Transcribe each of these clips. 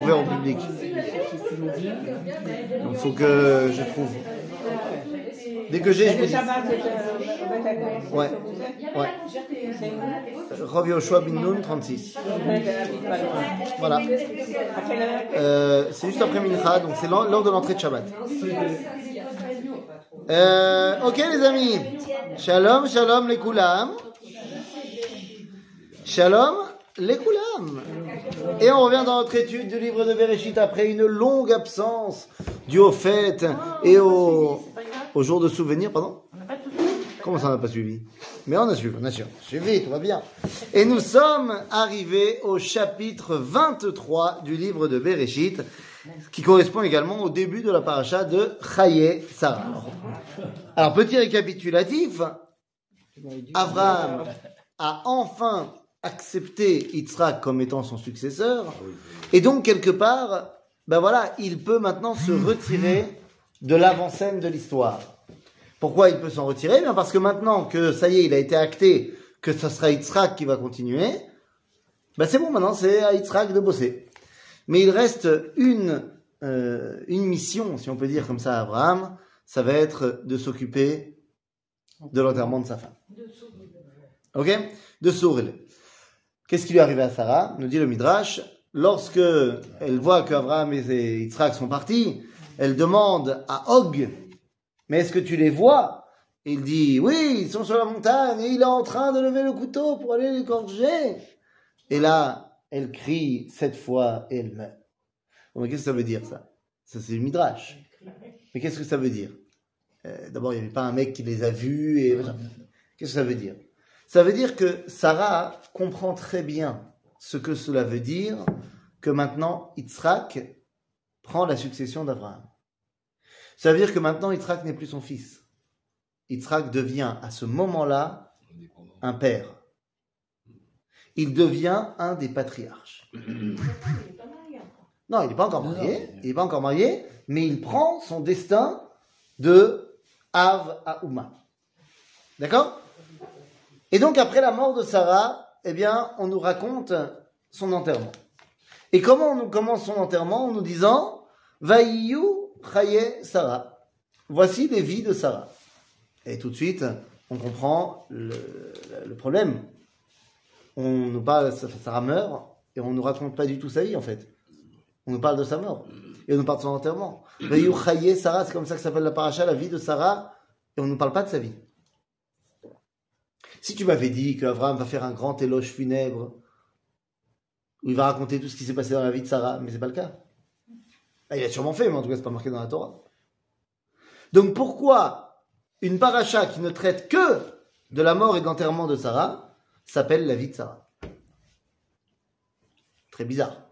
ouvert au public. Donc faut que je trouve. Dès que j'ai, je dis. Ouais. Ouais. Rav Yoshua bin Nun, 36. Voilà. Euh, c'est juste après Mincha, donc c'est l'heure de l'entrée de Shabbat. Euh, ok les amis. Shalom, shalom les koulam. Shalom les koulam. Et on revient dans notre étude du livre de Bereshit après une longue absence due au fête et au, au jour de souvenir, pardon Comment ça on n'a pas suivi? Mais on a suivi, on a suivi, tout va bien. Et nous sommes arrivés au chapitre 23 du livre de Bereshit, qui correspond également au début de la paracha de Chaye Sarah. Alors, petit récapitulatif, Abraham a enfin accepté Yitzhak comme étant son successeur, et donc quelque part, ben voilà, il peut maintenant se retirer de l'avant-scène de l'histoire. Pourquoi il peut s'en retirer? Bien parce que maintenant que ça y est, il a été acté que ce sera Yitzhak qui va continuer, ben c'est bon, maintenant c'est à Yitzhak de bosser. Mais il reste une, euh, une mission, si on peut dire comme ça à Abraham, ça va être de s'occuper de l'enterrement de sa femme. Ok? De sourire. Qu'est-ce qui lui est arrivé à Sarah Nous dit le Midrash. Lorsque elle voit qu'Abraham et Yitzhak sont partis, elle demande à Og, mais est-ce que tu les vois? Il dit, oui, ils sont sur la montagne et il est en train de lever le couteau pour aller les gorger. Et là, elle crie sept fois et elle meurt. Bon, mais qu'est-ce que ça veut dire ça? Ça c'est le Midrash. Mais qu'est-ce que ça veut dire? Euh, D'abord, il n'y avait pas un mec qui les a vus et qu'est-ce que ça veut dire? Ça veut dire que Sarah comprend très bien ce que cela veut dire que maintenant Yitzhak prend la succession d'Abraham. Ça veut dire que maintenant Yitzhak n'est plus son fils. Yitzhak devient à ce moment-là un père. Il devient un des patriarches. Non, il n'est pas encore marié. Il n'est pas encore marié, mais il prend son destin de Av à Uma. D'accord? Et donc après la mort de Sarah, eh bien, on nous raconte son enterrement. Et comment on nous commence son enterrement en nous disant Vaïyu Chaye Sarah. Voici les vies de Sarah. Et tout de suite, on comprend le, problème. On nous parle, Sarah meurt, et on ne nous raconte pas du tout sa vie en fait. On nous parle de sa mort. Et on nous parle de son enterrement. Vaïyu Chaye Sarah, c'est comme ça que s'appelle la paracha, la vie de Sarah, et on ne nous parle pas de sa vie. Si tu m'avais dit qu'Abraham va faire un grand éloge funèbre, où il va raconter tout ce qui s'est passé dans la vie de Sarah, mais c'est pas le cas. Il a sûrement fait, mais en tout cas, c'est pas marqué dans la Torah. Donc pourquoi une paracha qui ne traite que de la mort et de l'enterrement de Sarah s'appelle la vie de Sarah? Très bizarre.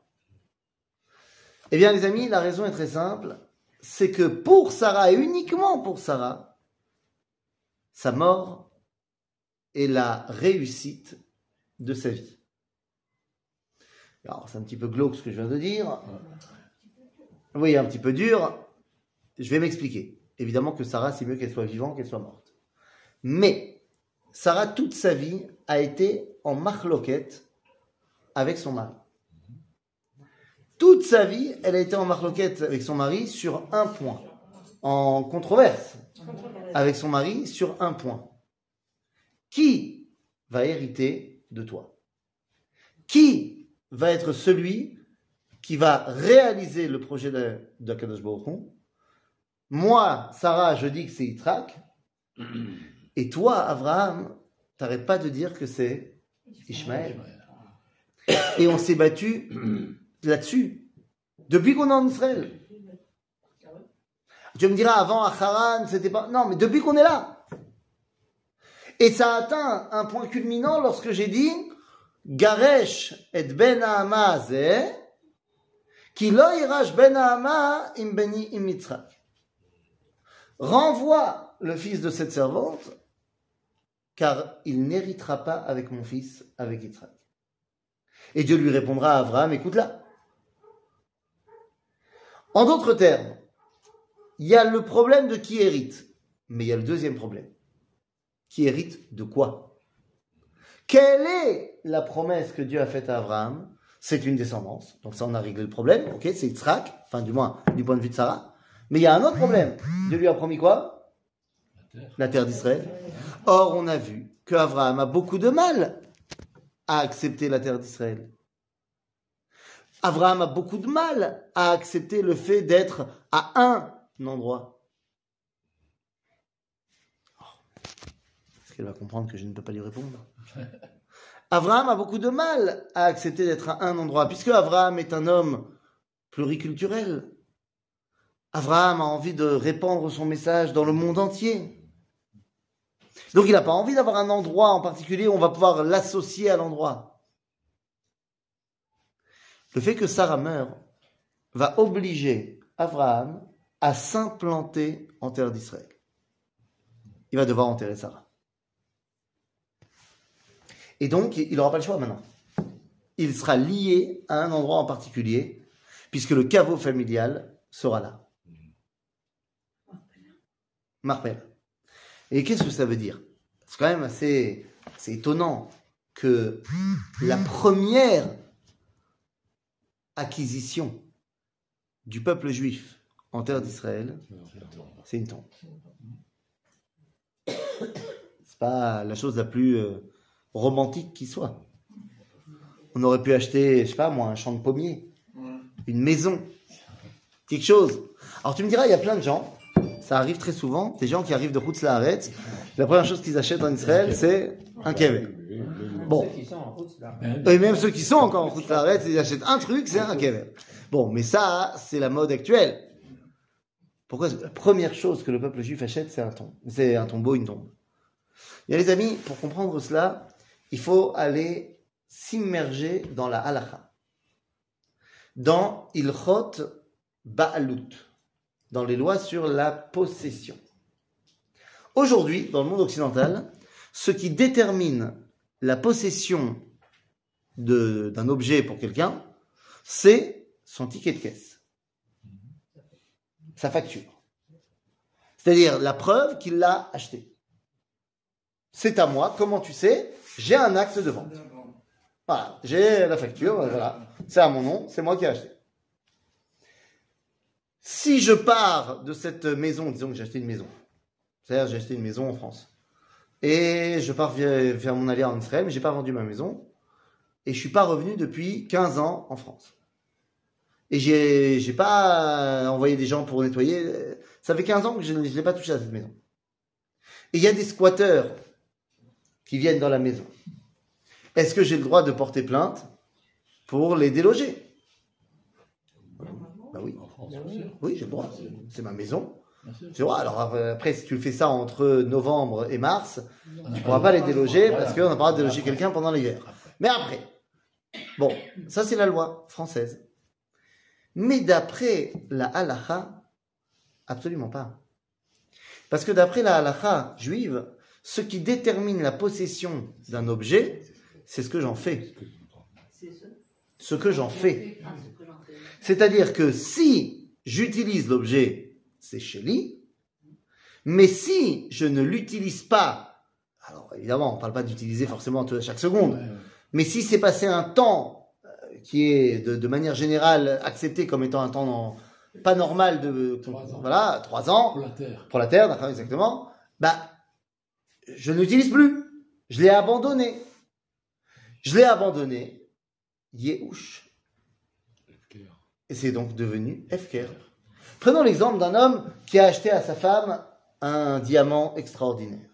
Eh bien, les amis, la raison est très simple. C'est que pour Sarah, et uniquement pour Sarah, sa mort est la réussite de sa vie. Alors, c'est un petit peu glauque ce que je viens de dire. Oui, un petit peu dur. Je vais m'expliquer. Évidemment que Sarah, c'est mieux qu'elle soit vivante qu'elle soit morte. Mais, Sarah, toute sa vie, a été en marloquette avec son mari. Toute sa vie, elle a été en marloquette avec son mari sur un point. En controverse avec son mari sur un point. Qui va hériter de toi? Qui va être celui qui va réaliser le projet de, de Kadosh. Moi, Sarah, je dis que c'est Yitzhak. Et toi, Abraham, t'arrêtes pas de dire que c'est Ishmaël. Et on s'est battu là-dessus. Depuis qu'on est en Israël. Tu me diras, avant, à Haran, c'était pas... Non, mais depuis qu'on est là. Et ça a atteint un point culminant lorsque j'ai dit Garesh et Ben Ze, qui lo Ben beni im Yitzhak. Renvoie le fils de cette servante, car il n'héritera pas avec mon fils, avec Yitzhak. Et Dieu lui répondra à Abraham, écoute-la. En d'autres termes, il y a le problème de qui hérite, mais il y a le deuxième problème. Qui hérite de quoi? Quelle est la promesse que Dieu a faite à Abraham? C'est une descendance. Donc ça, on a réglé le problème. C'est Yitzhak, enfin du moins du point de vue de Sarah. Mais il y a un autre problème. Dieu lui a promis quoi? La terre d'Israël. Or, on a vu que Abraham a beaucoup de mal à accepter la terre d'Israël. Abraham a beaucoup de mal à accepter le fait d'être à un endroit. Est-ce qu'elle va comprendre que je ne peux pas lui répondre Abraham a beaucoup de mal à accepter d'être à un endroit, puisque Abraham est un homme pluriculturel. Abraham a envie de répandre son message dans le monde entier. Donc il n'a pas envie d'avoir un endroit en particulier où on va pouvoir l'associer à l'endroit. Le fait que Sarah meure va obliger Abraham à s'implanter en terre d'Israël. Il va devoir enterrer Sarah. Et donc, il n'aura pas le choix maintenant. Il sera lié à un endroit en particulier, puisque le caveau familial sera là. Marpel. Et qu'est-ce que ça veut dire? C'est quand même assez, étonnant que la première acquisition du peuple juif en terre d'Israël, c'est une tombe. C'est pas la chose la plus euh, romantique qui soit. On aurait pu acheter, je sais pas moi, un champ de pommiers, une maison, quelque chose. Alors tu me diras, il y a plein de gens, ça arrive très souvent, des gens qui arrivent de Haaretz, la première chose qu'ils achètent en Israël, c'est un kever. Bon. Et même ceux qui sont encore en Haaretz, ils achètent un truc, c'est un kever. Bon, mais ça, c'est la mode actuelle. Pourquoi la première chose que le peuple juif achète, c'est un tombe. C'est un tombeau, une tombe. Et les amis, pour comprendre cela, il faut aller s'immerger dans la halacha, dans Ilchot Ba'alut, dans les lois sur la possession. Aujourd'hui, dans le monde occidental, ce qui détermine la possession d'un objet pour quelqu'un, c'est son ticket de caisse, sa facture. C'est-à-dire la preuve qu'il l'a acheté. C'est à moi, comment tu sais? J'ai un acte de vente. Voilà, j'ai la facture, voilà. C'est à mon nom, c'est moi qui ai acheté. Si je pars de cette maison, disons que j'ai acheté une maison, c'est-à-dire j'ai acheté une maison en France, et je pars vers, mon allié en Israël, mais j'ai pas vendu ma maison, et je suis pas revenu depuis 15 ans en France. Et j'ai, j'ai pas envoyé des gens pour nettoyer. Ça fait 15 ans que je ne l'ai pas touché à cette maison. Et il y a des squatteurs qui viennent dans la maison. Est-ce que j'ai le droit de porter plainte pour les déloger? Bah oui. Oui, j'ai le droit. C'est ma maison. Alors après, si tu fais ça entre novembre et mars, tu ne pourras pas les déloger parce qu'on n'a pas le droit de déloger quelqu'un pendant l'hiver. Mais après, bon, ça c'est la loi française. Mais d'après la halacha, absolument pas. Parce que d'après la halacha juive, ce qui détermine la possession d'un objet, c'est ce que j'en fais. Ce que j'en fais. C'est-à-dire que si j'utilise l'objet, c'est chez lui, mais si je ne l'utilise pas, alors évidemment, on ne parle pas d'utiliser forcément à chaque seconde, mais si c'est passé un temps euh, qui est de, manière générale accepté comme étant un temps pas normal de voilà trois ans. Pour la terre, pour la terre, exactement, bah je n'utilise plus. Je l'ai abandonné. Je l'ai abandonné. Yehush. Et c'est donc devenu Efker. Prenons l'exemple d'un homme qui a acheté à sa femme un diamant extraordinaire.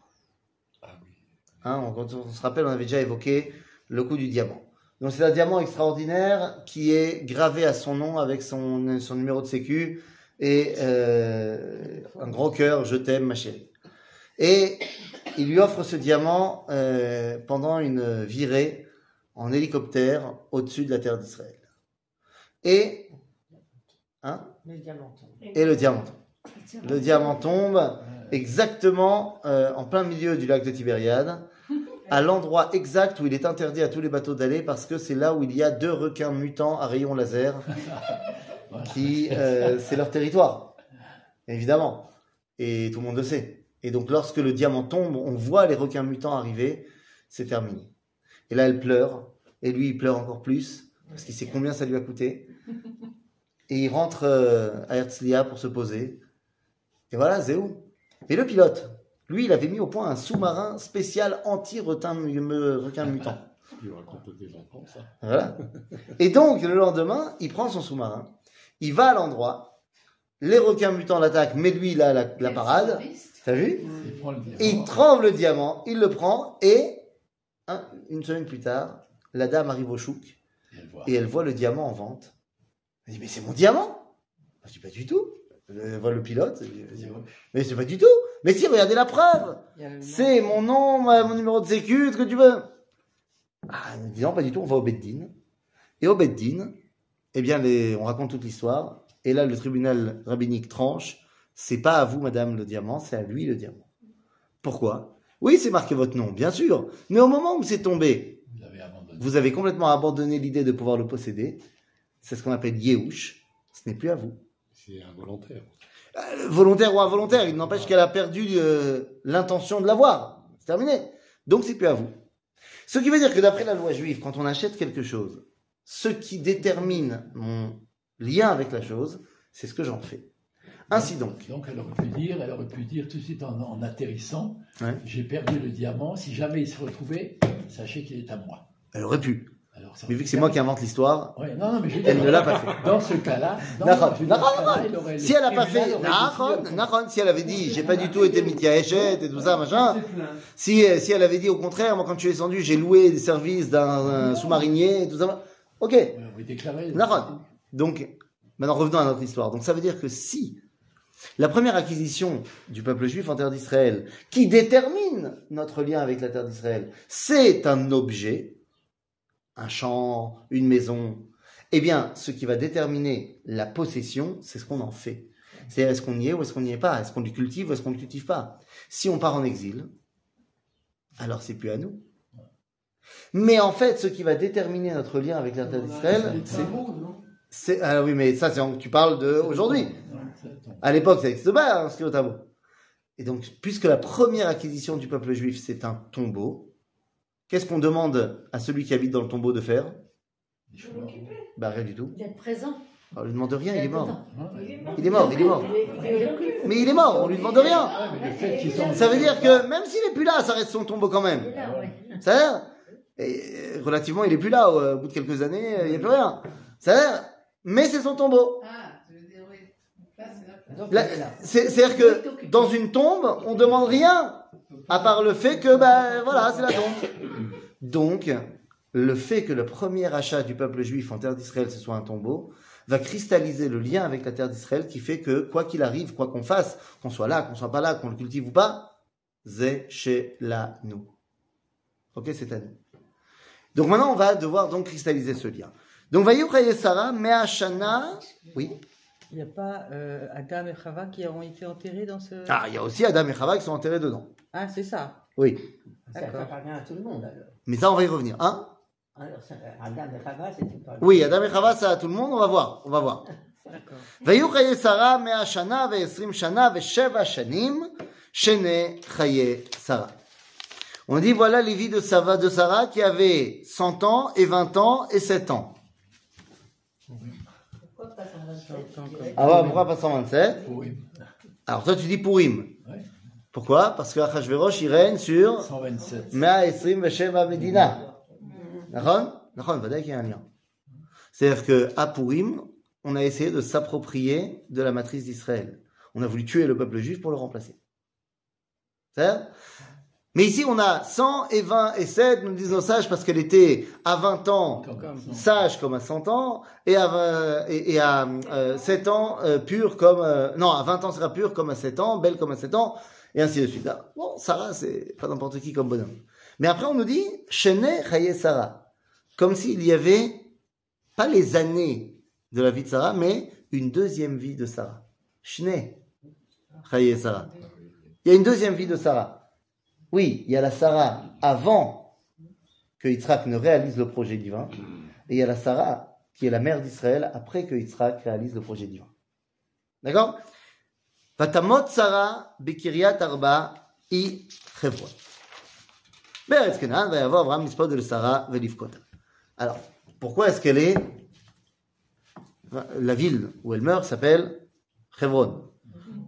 Ah hein, on, se rappelle, on avait déjà évoqué le coût du diamant. Donc c'est un diamant extraordinaire qui est gravé à son nom avec son, son numéro de sécu et euh, un gros cœur, je t'aime ma chérie. Et il lui offre ce diamant euh, pendant une virée en hélicoptère au-dessus de la terre d'Israël. Et, hein le diamant tombe. Et le diamant tombe. Le diamant tombe exactement euh, en plein milieu du lac de Tibériade, à l'endroit exact où il est interdit à tous les bateaux d'aller parce que c'est là où il y a deux requins mutants à rayon laser qui euh, c'est leur territoire, évidemment. Et tout le monde le sait. Et donc, lorsque le diamant tombe, on voit les requins mutants arriver, c'est terminé. Et là, elle pleure, et lui, il pleure encore plus, parce qu'il sait combien ça lui a coûté. Et il rentre euh, à Herzliya pour se poser. Et voilà, Zéou. Et le pilote, lui, il avait mis au point un sous-marin spécial anti-requin mutant. Il raconte des enfants, ça. Voilà. Et donc, le lendemain, il prend son sous-marin, il va à l'endroit, les requins mutants l'attaquent, mais lui, il a la, la parade. T'as vu Il prend le diamant. Il tremble le diamant, il le prend, et un- une semaine plus tard, la dame arrive au chouk, Et elle voit. et elle voit le diamant en vente. Elle dit, mais c'est mon diamant Je dis, pas du tout. Elle voit le pilote, dit, mais c'est pas du tout. Mais si, regardez la preuve. C'est mon nom, mon numéro de sécu, ce que tu veux. Ah, elle dit non, pas du tout, on va au Beddin. Et au Beddin, eh bien, les, on raconte toute l'histoire. Et là, le tribunal rabbinique tranche. C'est pas à vous, madame, le diamant, c'est à lui le diamant. Pourquoi? Oui, c'est marqué votre nom, bien sûr. Mais au moment où c'est tombé, Vous avez complètement abandonné l'idée de pouvoir le posséder. C'est ce qu'on appelle Yehush. Ce n'est plus à vous. C'est involontaire. Euh, volontaire ou involontaire, il n'empêche qu'elle a perdu euh, l'intention de l'avoir. C'est terminé. Donc c'est plus à vous. Ce qui veut dire que d'après la loi juive, quand on achète quelque chose, ce qui détermine mon lien avec la chose, c'est ce que j'en fais. Ainsi donc. Donc elle aurait pu dire, elle aurait pu dire tout de suite en, en atterrissant, Ouais. j'ai perdu le diamant, si jamais il se retrouvait, sachez qu'il est à moi. Elle aurait pu. Alors, Mais vu que c'est moi qui invente l'histoire, Ouais, elle dire, ne l'a pas fait. Dans ce cas-là, Si elle n'a pas fait, si elle avait dit, j'ai pas du tout été Mityaeshet et tout ça, machin, si, euh, si elle avait dit au contraire, moi quand je suis descendu, j'ai loué des services d'un un sous-marinier et tout ça, ok. Donc, maintenant revenons à notre histoire. Donc ça veut dire que si la première acquisition du peuple juif en terre d'Israël, qui détermine notre lien avec la terre d'Israël, c'est un objet, un champ, une maison, eh bien, ce qui va déterminer la possession, c'est ce qu'on en fait. C'est-à-dire, est-ce qu'on y est ou est-ce qu'on n'y est pas? Est-ce qu'on le cultive ou est-ce qu'on ne le cultive pas? Si on part en exil, alors c'est plus à nous. Mais en fait, ce qui va déterminer notre lien avec la terre d'Israël, c'est c'est, ah oui, mais ça, c'est, tu parles de À l'époque, ça n'existe pas, hein, ce qui est au tableau. Et donc, puisque la première acquisition du peuple juif, c'est un tombeau, qu'est-ce qu'on demande à celui qui habite dans le tombeau de faire? Bah, rien du tout. D'être présent. On lui demande rien, il est mort. Il est mort, il est mort. Mais il est mort, on lui demande rien. Ont- Ça veut dire que même s'il est plus là, ça reste son tombeau quand même. Ça veut dire, et, euh, relativement, il est plus là. Au bout de quelques années, euh, il n'y a plus rien. Ça veut dire, mais c'est son tombeau. C'est-à-dire que dans une tombe, on demande rien, à part le fait que, ben voilà, c'est la tombe. Donc, le fait que le premier achat du peuple juif en terre d'Israël, ce soit un tombeau, va cristalliser le lien avec la terre d'Israël qui fait que, quoi qu'il arrive, quoi qu'on fasse, qu'on soit là, qu'on soit pas là, qu'on le cultive ou pas, c'est chez la nous. Ok, c'est à nous. Donc maintenant, on va devoir donc cristalliser ce lien. Donc, Sarah, Me'ashana, oui. Il n'y a pas euh, Adam et Chava qui ont été enterrés dans ce. Ah, il y a aussi Adam et Chava qui sont enterrés dedans. Ah, c'est ça. Oui. Ça, ça appartient à tout le monde alors. Mais ça, on va y revenir. Hein Alors, ça, Adam et Chava, c'est tout. Oui, Adam et Chava, ça à tout le monde, on va voir. On va voir. D'accord. והיו חיי שרה מאה שנה ועשרים שנה ושבע שנים שני חיי שרה. On dit voilà les vies de Sarah, de Sarah qui avaient 100 ans et 20 ans et 7 ans. Ah pourquoi pas 127 Alors toi tu dis Pourim. Pourquoi? Parce que Achashverosh il règne sur 127. Medina. D'accord D'accord, il y a un lien. C'est-à-dire qu'à Pourim, on a essayé de s'approprier de la matrice d'Israël. On a voulu tuer le peuple juif pour le remplacer. C'est-à-dire mais ici, on a 100 et 20 et 7, nous disent nos sages, parce qu'elle était à 20 ans sage comme à 100 ans, et à, 20 et, et à euh, 7 ans euh, pure comme... euh, non, à 20 ans sera pure comme à 7 ans, belle comme à 7 ans, et ainsi de suite. Ah, Bon, Sarah, c'est pas n'importe qui comme bonhomme. Mais après, on nous dit, Shene Chaye Sarah. Comme s'il y avait, pas les années de la vie de Sarah, mais une deuxième vie de Sarah. Chaye Sarah. Il y a une deuxième vie de Sarah. Oui, il y a la Sarah avant que Yitzhak ne réalise le projet divin, et il y a la Sarah qui est la mère d'Israël après que Yitzhak réalise le projet divin. D'accord? Vatamot Sarah bekiriat arba i chevron. Va y avoir de Sarah velivkota. Alors, pourquoi est-ce qu'elle est la ville où elle meurt s'appelle Chevron?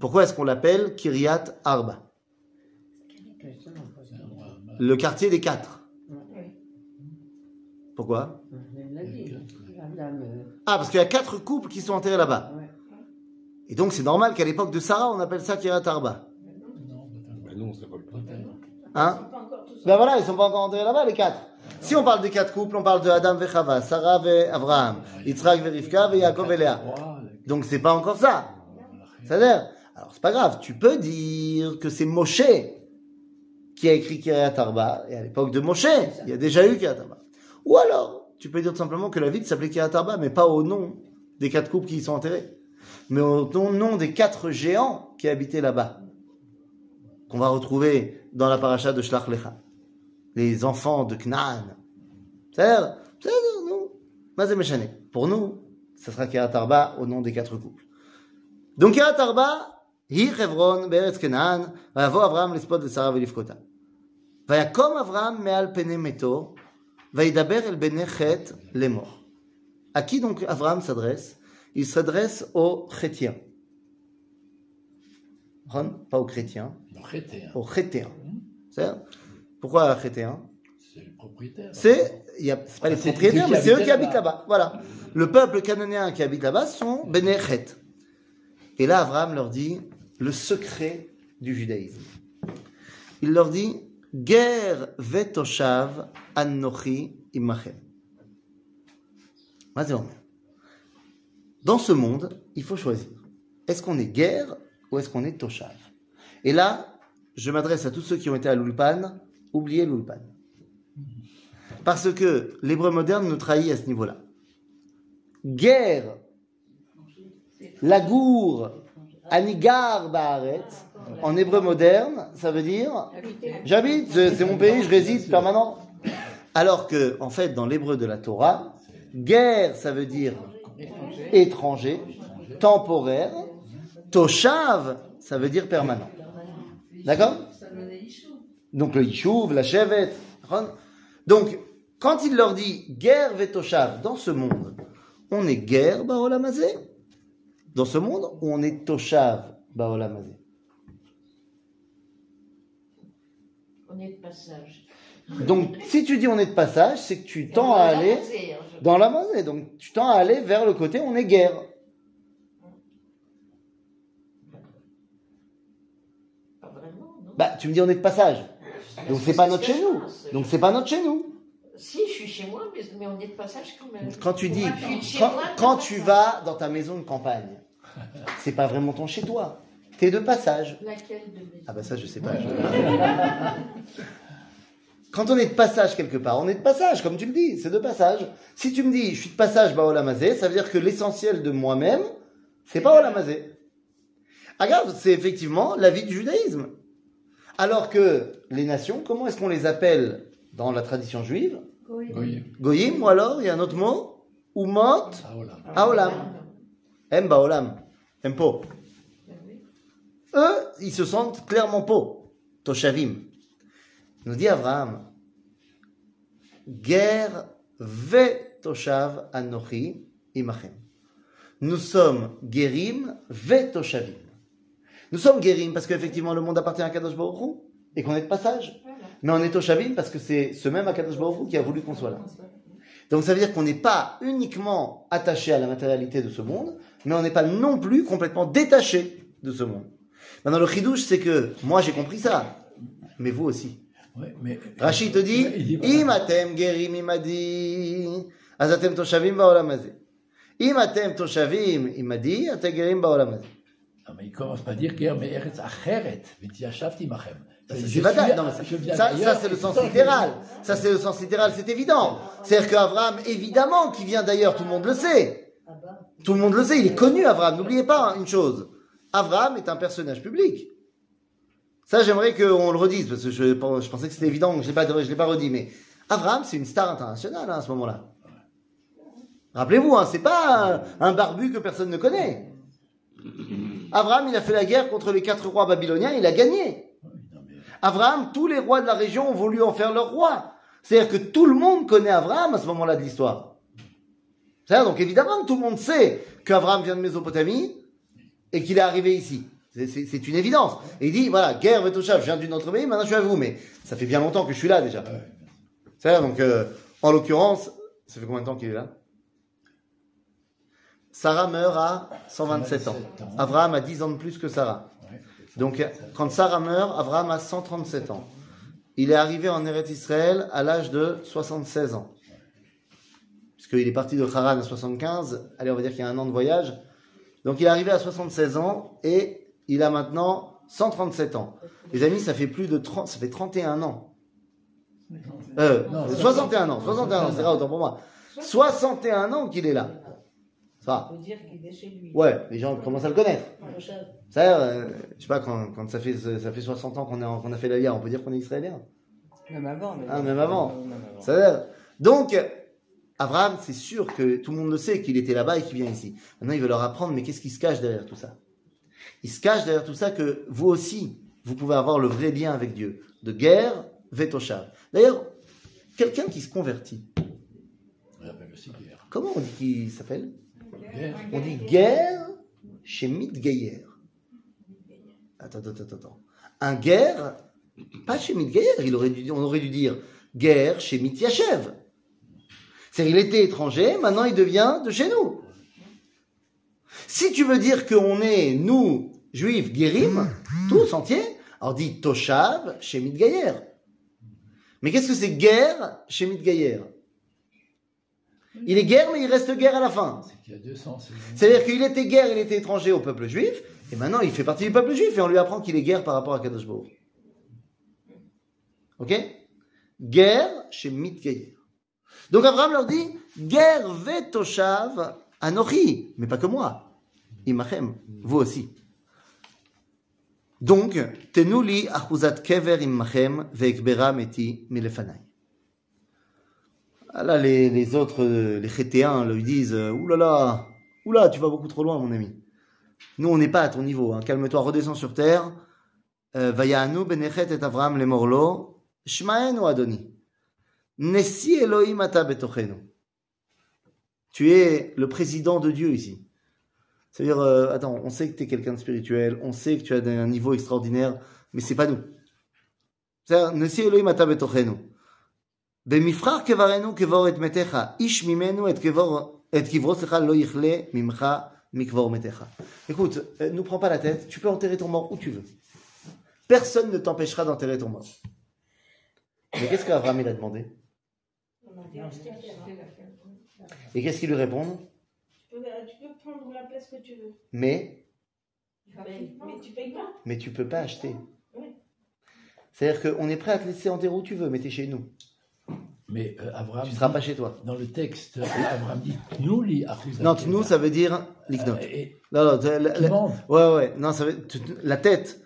Pourquoi est-ce qu'on l'appelle Kiryat Arba? Le quartier des quatre. Pourquoi Ah, parce qu'il y a quatre couples qui sont enterrés là-bas. Et donc c'est normal qu'à l'époque de Sarah, on appelle ça Kiryat Arba. Non, Mais non, ça vole pas. Hein Ben voilà, ils sont pas encore enterrés là-bas, les quatre. Si on parle des quatre couples, on parle de Adam et Chava, Sarah et Abraham, Yitzhak et Rivka et Yaakov et Léa. Donc c'est pas encore ça. C'est-à-dire, alors c'est pas grave, tu peux dire que c'est Moshe qui a écrit Kiryat Arba, et à l'époque de Moshe, il y a déjà eu Kiryat Arba. Ou alors, tu peux dire tout simplement que la ville s'appelait Kiryat Arba, mais pas au nom des quatre couples qui y sont enterrés, mais au nom- nom des quatre géants qui habitaient là-bas, qu'on va retrouver dans la paracha de Shlach Lecha. Les enfants de Knaan. C'est-à-dire, c'est-à-dire, nous, Mazé Meshane. Pour nous, ça sera Kiryat Arba au nom des quatre couples. Donc Kiryat Arba, היא חברון בארץ כנען, ויבוא אברהם לספוד לשרה ולבכותה. ויקום אברהם מעל פני מתו, וידבר אל בני חטא לאמור. À qui donc Abraham s'adresse Il s'adresse aux chrétiens. Ron, Pas aux chrétiens, Non, chrétien. aux chrétiens. C'est-à-dire, Pourquoi chrétiens C'est le propriétaire. C'est il y a- c'est pas les C'est propriétaires, ceux qui mais c'est eux habitaient qui habitent là-bas. là-bas. Voilà. Le peuple cananéen qui habite là-bas sont Bene Chet. Et là, Abraham leur dit le secret du judaïsme. Il leur dit Ger vetoshav anochi imachem. מה זה אומר? Dans ce monde, il faut choisir. Est-ce qu'on est guerre ou est-ce qu'on est toshav Et là, je m'adresse à tous ceux qui ont été à l'Ulpan. Oubliez l'Ulpan. Parce que l'hébreu moderne nous trahit à ce niveau-là. Guerre, lagour, anigar baaretz, en hébreu moderne, ça veut dire j'habite, c'est mon pays, je réside permanent. Alors que, en fait, dans l'hébreu de la Torah, guerre, ça veut dire étranger, temporaire, toshav, ça veut dire permanent. D'accord? Donc le Yishuv, la Shevet. Donc, quand il leur dit guerre vetoshav dans ce monde, on est guerre baolamazé. Dans ce monde, on est toshav baolamazé. On est de passage. Donc, si tu dis on est de passage, c'est que tu tends à aller dans la mazé. Donc, tu tends à aller vers le côté on est guerre. Pas vraiment, non Bah, tu me dis on est de passage. Donc, c'est pas notre chez nous. Donc, c'est pas notre chez nous. Si, je suis chez moi, mais, mais on est de passage quand même. Quand tu dis, quand, moi, tu vas dans ta maison de campagne, c'est pas vraiment ton chez toi. T'es de passage. Laquelle de mes... Ah bah ça je sais pas. Quand on est de passage quelque part, on est de passage, comme tu le dis, c'est de passage. Si tu me dis je suis de passage Baolamazé, ça veut dire que l'essentiel de moi-même, c'est pas Olamazé. Ah grave, c'est effectivement la vie du judaïsme. Alors que les nations, comment est-ce qu'on les appelle dans la tradition juive? Oui. Goyim ou alors, il y a un autre mot? Umot voilà. Aolam. Em Baolam. Em Po. Oui. Eux, ils se sentent clairement pauvres. Toshavim. Nous dit Abraham, guerre ve toshav anochi imachem. Nous sommes guérim ve toshavim. Nous sommes guérim parce qu'effectivement le monde appartient à Kadosh Hu et qu'on est de passage. Mais on est toshavim parce que c'est ce même Akadosh Baruch Hu qui a voulu qu'on soit là. Donc ça veut dire qu'on n'est pas uniquement attaché à la matérialité de ce monde, mais on n'est pas non plus complètement détaché de ce monde. Maintenant, le chidouche, c'est que moi, j'ai compris ça. Mais vous aussi. Ouais. Rachid te dit, dit Im atem gerim imadi, az toshavim baolam hazeh. Im toshavim imadi, atem gerim baolam. Non, mais il commence pas à dire guerre, mais eretz acheret, v'tiashavti machem. Ça, c'est le sens littéral. Ça, c'est le sens littéral, c'est évident. C'est-à-dire qu'Avram, évidemment, qui vient d'ailleurs, tout le monde le sait. Ah bah. Tout le monde le sait, il est connu, Avram. N'oubliez pas hein, une chose. Abraham est un personnage public. Ça, j'aimerais qu'on le redise, parce que je, pensais que c'était évident, je ne l'ai pas, je l'ai pas redit. Mais Abraham, c'est une star internationale hein, à ce moment-là. Rappelez-vous, hein, c'est pas un, barbu que personne ne connaît. Abraham, il a fait la guerre contre les quatre rois babyloniens, il a gagné. Abraham, tous les rois de la région ont voulu en faire leur roi. C'est-à-dire que tout le monde connaît Abraham à ce moment-là de l'histoire. C'est-à-dire, donc évidemment tout le monde sait qu'Abraham vient de Mésopotamie et qu'il est arrivé ici. C'est- une évidence. Et il dit, voilà, guerre, Vetoshav, je viens d'une autre pays, maintenant je suis à vous. Mais ça fait bien longtemps que je suis là déjà. C'est-à-dire, donc, euh, en l'occurrence, ça fait combien de temps qu'il est là? Sarah meurt à 127 ans. 127 ans. Abraham a 10 ans de plus que Sarah. Donc, quand Sarah meurt, Abraham a 137 ans. Il est arrivé en Eretz Israël à l'âge de 76 ans. Puisqu'il est parti de Haran à 75. Allez, on va dire qu'il y a un an de voyage. Donc, il est arrivé à 76 ans et il a maintenant 137 ans. Les amis, ça fait plus de 30, ça fait 31 ans. Euh, Non, 61 ans, 61 ans, c'est rare, autant pour moi. 61 ans qu'il est là. Ça veut dire qu'il est chez lui. Ouais, les gens commencent à le connaître. Ça, euh, je sais pas, quand, quand ça, fait, ça fait 60 ans qu'on a fait l'Aliyah, on peut dire qu'on est israélien. Même avant. Ah, même avant. Même avant. Ça Donc, Abraham, c'est sûr que tout le monde le sait qu'il était là-bas et qu'il vient ici. Maintenant, il veut leur apprendre, mais qu'est-ce qui se cache derrière tout ça? Il se cache derrière tout ça que vous aussi, vous pouvez avoir le vrai lien avec Dieu. De guerre, vetoshav. D'ailleurs, quelqu'un qui se convertit, On appelle aussi guerre. comment on dit qu'il s'appelle? On dit guerre chez Midgayer. Attends, attends, attends, attends. Un guerre, pas chez Midgayer, il aurait dû, on aurait dû dire guerre chez Mityachev. C'est-à-dire, il était étranger, maintenant il devient de chez nous. Si tu veux dire qu'on est, nous, juifs, guérim, tous entiers, alors dis Toshav chez Midgayer. Mais qu'est-ce que c'est guerre chez Midgayer? Il est guerre, mais il reste guerre à la fin. C'est-à-dire qu'il était guerre, il était étranger au peuple juif, et maintenant il fait partie du peuple juif, et on lui apprend qu'il est guerre par rapport à Kadosh. Ok? Guerre chez Mitgayer. Donc Abraham leur dit, guerre vetoshav anochi, mais pas que moi, imachem, vous aussi. Donc, tenuli achuzat kever imachem veikbera meti milefanai. Ah là, les, les autres, euh, les chétéens, lui disent euh, là, ouh là, tu vas beaucoup trop loin, mon ami. Nous, on n'est pas à ton niveau. hein. Calme-toi, redescends sur terre. Euh, Vayanu benechet et Avram le morlo, shmaenu Adoni. Nessi Elohim ata betochenu. Tu es le président de Dieu ici. C'est-à-dire, euh, attends, on sait que tu es quelqu'un de spirituel, on sait que tu as un niveau extraordinaire, mais c'est pas nous. C'est-à-dire, Nessi Elohim ata betochenu. במפרח קברנו קבור את מתיך, איש ממנו את קבור, את קברו סליחה לא יכלה ממך מקבור מתיך. Écoute, euh, nous prends pas la tête, tu peux enterrer ton mort où tu veux. Personne ne t'empêchera d'enterrer ton mort. Mais qu'est-ce qu'Abraham il a demandé Et qu'est-ce qu'il lui répond Tu peux, tu peux prendre la place que tu veux. Mais, Mais tu payes pas. mais tu peux pas acheter. Oui. C'est-à-dire qu'on est prêt à te laisser enterrer où tu veux, mais t'es chez nous. Mais euh, Abraham, Tu seras pas chez toi. dans le texte, Abraham dit nous li Non, nous, ça veut dire. Euh, et- Non, non, la- la-. Ouais, ouais, non, ça veut, tu- la tête,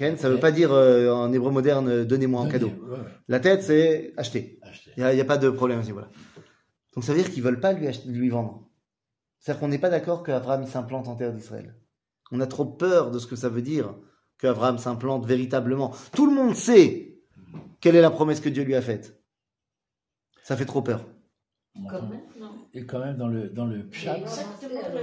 Ken, ça veut Ouais. pas dire euh, en hébreu moderne euh, donnez-moi en Donnez, cadeau. ouais, La tête, c'est acheter. Il n'y a, y a pas de problème à ce niveau-là. Donc ça veut dire qu'ils veulent pas lui, vendre. C'est-à-dire qu'on n'est pas d'accord qu'Abraham s'implante en terre d'Israël. On a trop peur de ce que ça veut dire qu'Abraham s'implante véritablement. Tout le monde sait quelle est la promesse que Dieu lui a faite. Ça fait trop peur. Et quand même, dans le, dans le Exactement.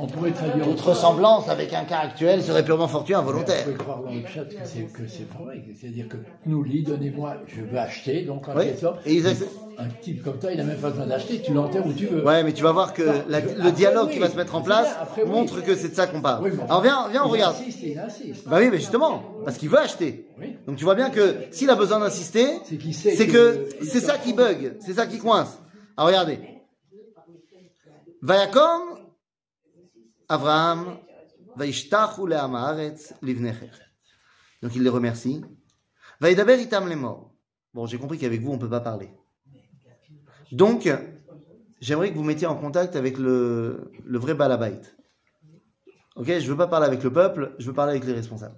On est pourrait traduire Toute ressemblance avec un cas actuel serait purement fortuit, involontaire. On peut croire dans le chat que c'est, que c'est pas vrai. C'est-à-dire que nous, lis, donnez-moi, je veux acheter, donc en Oui. quelque sorte, Et ils un, type comme toi, il n'a même pas besoin d'acheter, tu l'enterres où tu veux. Ouais, mais tu vas voir que la- le Après, dialogue oui. qui va se mettre en place bien, après, oui. montre que c'est de ça qu'on parle. Oui, Alors viens, viens, on Il regarde. insiste, il insiste. Bah oui, mais justement, parce qu'il veut acheter. Oui. Donc tu vois bien que s'il a besoin d'insister, C'est qu'il sait c'est que- que c'est ça qui bug, c'est ça qui coince. Alors regardez. Vayakom Avraham Vaishtachu le'am haaretz livnecher. Donc il les remercie. Vaïdaber itam les morts. Bon, j'ai compris qu'avec vous on peut pas parler. Donc j'aimerais que vous mettiez en contact avec le, le vrai balabait. Ok, je veux pas parler avec le peuple, je veux parler avec les responsables.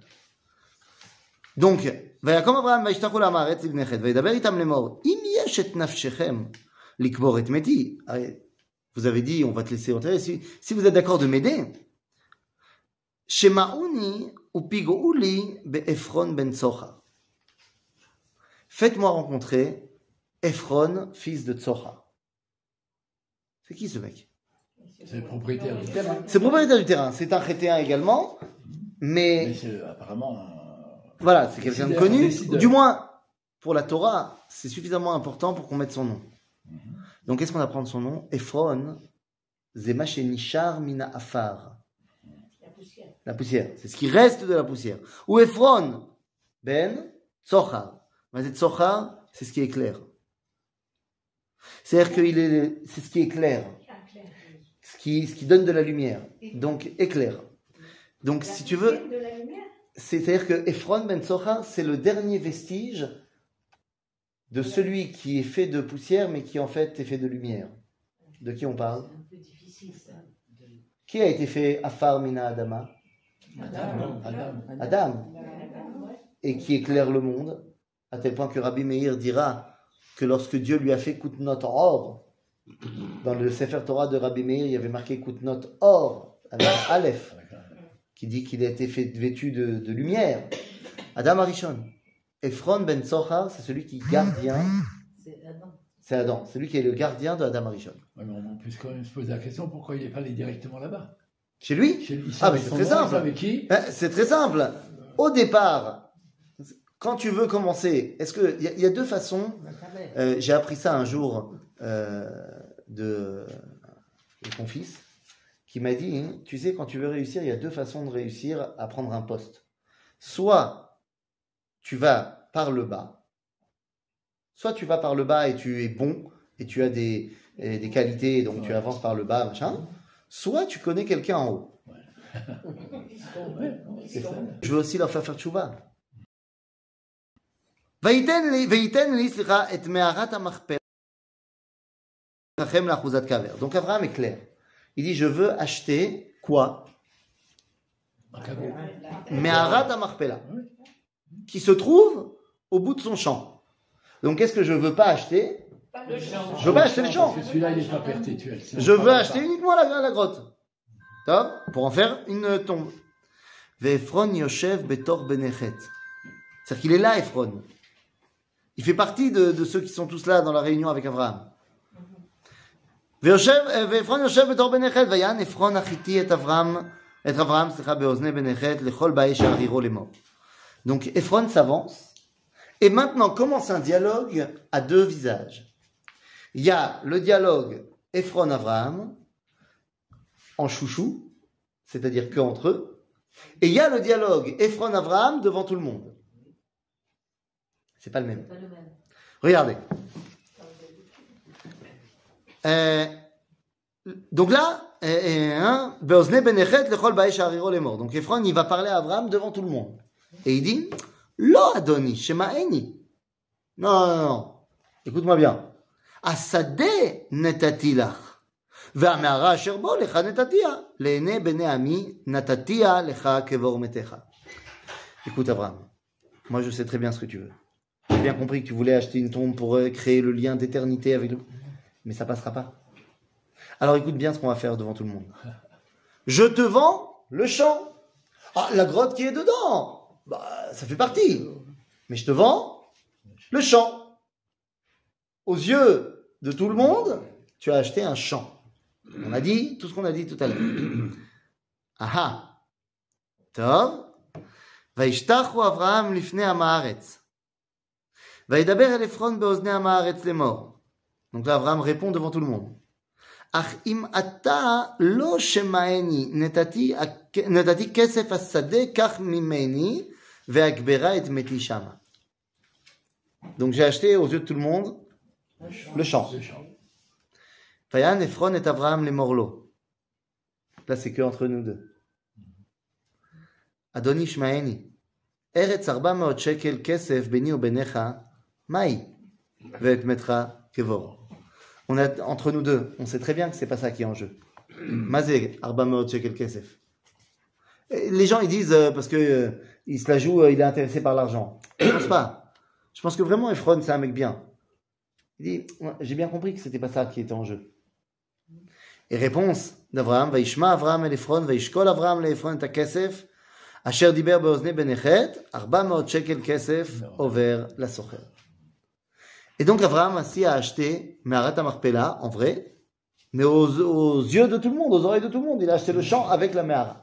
Donc, ויקום אברהם וישתחו לעם הארץ לבני חטא, וידבר איתם לאמור, אם יש את נפשכם לקבור את מתי, הרי vous avez dit, on va te laisser entrer. Si, si vous êtes d'accord de m'aider. Shemauni upigouli ben Tsocha. Faites-moi rencontrer Ephron, fils de Tsocha. C'est qui ce mec? C'est le propriétaire du terrain. C'est le propriétaire du terrain. C'est un chrétien également, mais. mais c'est euh, apparemment. Voilà, c'est quelqu'un de connu. Du moins, pour la Torah, c'est suffisamment important pour qu'on mette son nom. Donc, qu'est-ce qu'on apprend de son nom? Ephron, Zema Nishar Mina Afar. La poussière. La poussière. C'est ce qui reste de la poussière. Ou Ephron, Ben, Tzochar. Mais Tzochar, c'est ce qui est clair. C'est-à-dire qu'il est, c'est ce qui est clair. Ce qui, ce qui donne de la lumière. Donc, éclair. Donc, si tu veux, c'est-à-dire que Ephron Ben Tzochar, c'est le dernier vestige de celui qui est fait de poussière, mais qui en fait est fait de lumière. De qui on parle? C'est un peu difficile ça. de- Qui a été fait Afar Mina Adama? Adam. Adam. Adam. Et qui éclaire le monde, à tel point que Rabbi Meir dira que lorsque Dieu lui a fait Koutnot Or, dans le Sefer Torah de Rabbi Meir, il y avait marqué Koutnot Or, avec Aleph, qui dit qu'il a été fait, vêtu de, de lumière. Adam Arishon. Ephron Ben Tzochar, c'est celui qui est gardien, C'est Adam. c'est Adam, qui est le gardien de Adam Arishon. Ouais, mais on peut quand même se poser la question pourquoi il n'est pas allé directement là-bas? Chez lui? Chez lui, Ah, mais c'est très simple. Savait qui? Ben, C'est très simple. Au départ, quand tu veux commencer, est-ce que il y, a- il y a deux façons savait. Euh, j'ai appris ça un jour euh, de, de mon fils qui m'a dit, hein, tu sais, quand tu veux réussir, il y a deux façons de réussir à prendre un poste. Soit tu vas par le bas, soit tu vas par le bas et tu es bon, et tu as des, qualités, donc tu avances par le bas, machin, soit tu connais quelqu'un en haut. Je veux aussi leur faire faire tchouba. Donc Abraham est clair. Il dit, je veux acheter quoi? Meharat Amarpela qui se trouve au bout de son champ. Donc qu'est-ce que je veux pas acheter? Je veux pas acheter le champ. Celui-là, il pas perpétuel. Je veux acheter pas. uniquement la, la grotte. Top Pour en faire une tombe. Yoshev Betor Benechet. C'est-à-dire qu'il est là, Ephron. Il fait partie de, de, ceux qui sont tous là dans la réunion avec Abraham. Euh, Ve'efron Yoshev Betor Benechet. Vayan Ephron Achiti et Avraham. Et Avraham, c'est Beozne Benechet, Lechol Baesh Ariro Lemor. Donc Ephron s'avance, et maintenant commence un dialogue à deux visages. Il y a le dialogue Ephron-Abraham, en chouchou, c'est-à-dire que entre eux, et il y a le dialogue Ephron-Abraham devant tout le monde. C'est pas le même. Pas le même. Regardez. Euh, donc là, euh, euh, hein, lemor. Donc Ephron, il va parler à Abraham devant tout le monde. Et il dit, Lo Adoni, shema'eni. Non, non, non. Écoute-moi bien. Asade netati lach. והמערה אשר בו לך נתתיה, לעיני בני עמי נתתיה לך כבור מתך. Écoute Abraham, moi je sais très bien ce que tu veux. J'ai bien compris que tu voulais acheter une tombe pour euh, créer le lien d'éternité avec le... Mais ça passera pas. Alors écoute bien ce qu'on va faire devant tout le monde. Je te vends le champ. Ah, la grotte qui est dedans. Bah, ça fait partie. Mais je te vends le champ. Aux yeux de tout le monde, tu as acheté un champ. On a dit tout ce qu'on a dit tout à l'heure. Aha. טוב. וישתחו אברהם לפני עם הארץ. וידבר אל עפרון באוזני עם הארץ לאמור. Donc là, Abraham répond devant tout le monde. אך אם אתה לא שמעני, נתתי, נתתי כסף השדה, קח ממני, Ve'akbera et metishama. Donc j'ai acheté aux yeux de tout le monde le champ. Vayan Ephron et Abraham les Morlo. Là, c'est que entre nous deux. Adoni Ishmaeni. Eretz arba maot shekel kesef beni ubenecha maï ve'et metra kevor. On a entre nous deux, on sait très bien que c'est pas ça qui est en jeu. Mazeg arba maot shekel kesef. Les gens ils disent euh, parce que euh, il se la joue, euh, il est intéressé par l'argent. Je pense pas. Je pense que vraiment, Ephron, c'est un mec bien. Il dit, j'ai bien compris que c'était pas ça qui était en jeu. Et réponse d'Abraham, Vaishma Abraham el Ephron, Vaishkol Abraham le Ephron et kesef, Asher diber beozne benechet, arba shekel kesef, over la socher. Et donc Abraham ainsi a acheté Meharat Amarpela, en vrai, Mais aux, aux yeux de tout le monde, aux oreilles de tout le monde, il a acheté le champ avec la Mehara.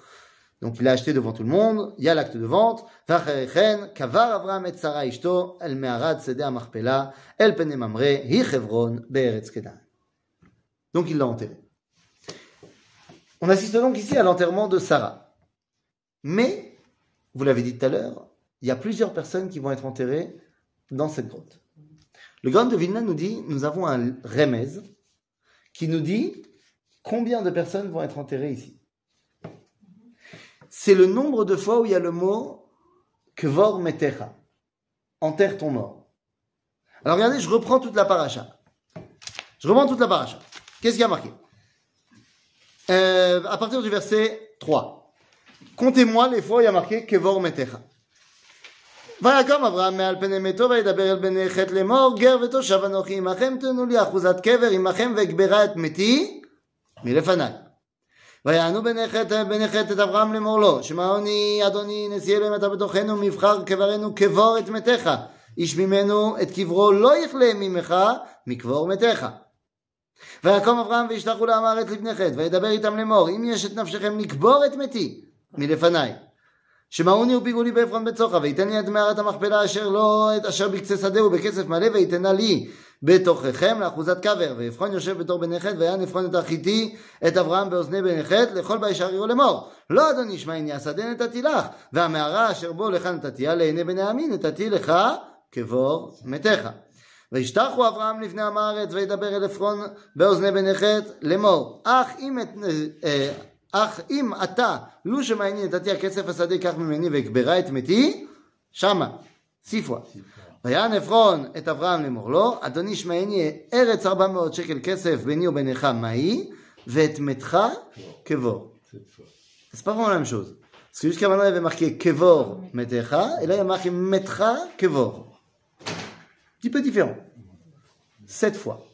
Donc il l'a acheté devant tout le monde, il y a l'acte de vente. kavar Avram et Sarah ishto el el penemamre chevron Donc il l'a enterré. On assiste donc ici à l'enterrement de Sarah. Mais, vous l'avez dit tout à l'heure, il y a plusieurs personnes qui vont être enterrées dans cette grotte. Le grand de Vilna nous dit, nous avons un remez qui nous dit combien de personnes vont être enterrées ici C'est le nombre de fois où il y a le mot Kvor Metecha. Enterre ton mort. Alors regardez, je reprends toute la paracha. Je reprends toute la paracha. Qu'est-ce qu'il y a marqué Euh, À partir du verset 3. Comptez-moi les fois où il y a marqué Kevor Metecha. ויקום אברהם מעל פני מתו וידבר אל בני חטא לאמור גר ותושב אנוכי עמכם תנו לי אחוזת קבר עמכם ואגברה את מתי מלפניי. ויענו חטא את אברהם לאמור לו שמעוני אדוני נשיא אלוהים אתה בתוכנו מבחר קברנו קבור את מתך. איש ממנו את קברו לא יכלה ממך מקבור מתך. ויקום אברהם וישלחו לעם הארץ לבני חטא וידבר איתם לאמור אם יש את נפשכם לקבור את מתי מלפניי. שמעוני ופיגעו לי בעפרון בצוחה, וייתן לי את מערת המכפלה אשר לא, אשר בקצה שדה ובכסף מלא, ויתנה לי בתוככם לאחוזת קבר. ועפרון יושב בתור בני חטא, ויען עפרון את החיתי, את אברהם באוזני בני חטא, לכל בישר יראו לאמור. לא אדוני שמעני, השדה נתתי לך, והמערה אשר בו לך נתתיה לעיני בני עמי, נתתי לך כבור מתך. וישתחו אברהם לפני עם הארץ, וידבר אל עפרון באוזני בני חטא לאמור. אך אם את... אה, אך אם אתה, לו שמעייני נתתי הכסף השדה קח ממני ואקברה את מתי, שמה, סיפווה. ויען עפרון את אברהם לאמור לו, אדוני שמעייני ארץ ארבע מאות שקל כסף ביני וביניך מהי, ואת מתך קבור. cette fois. C'est pas vraiment la même chose. Parce que jusqu'à maintenant, il y avait marqué Kevor Metecha, et là, il y a marqué Metra Kevor. Petit peu différent. Sept fois.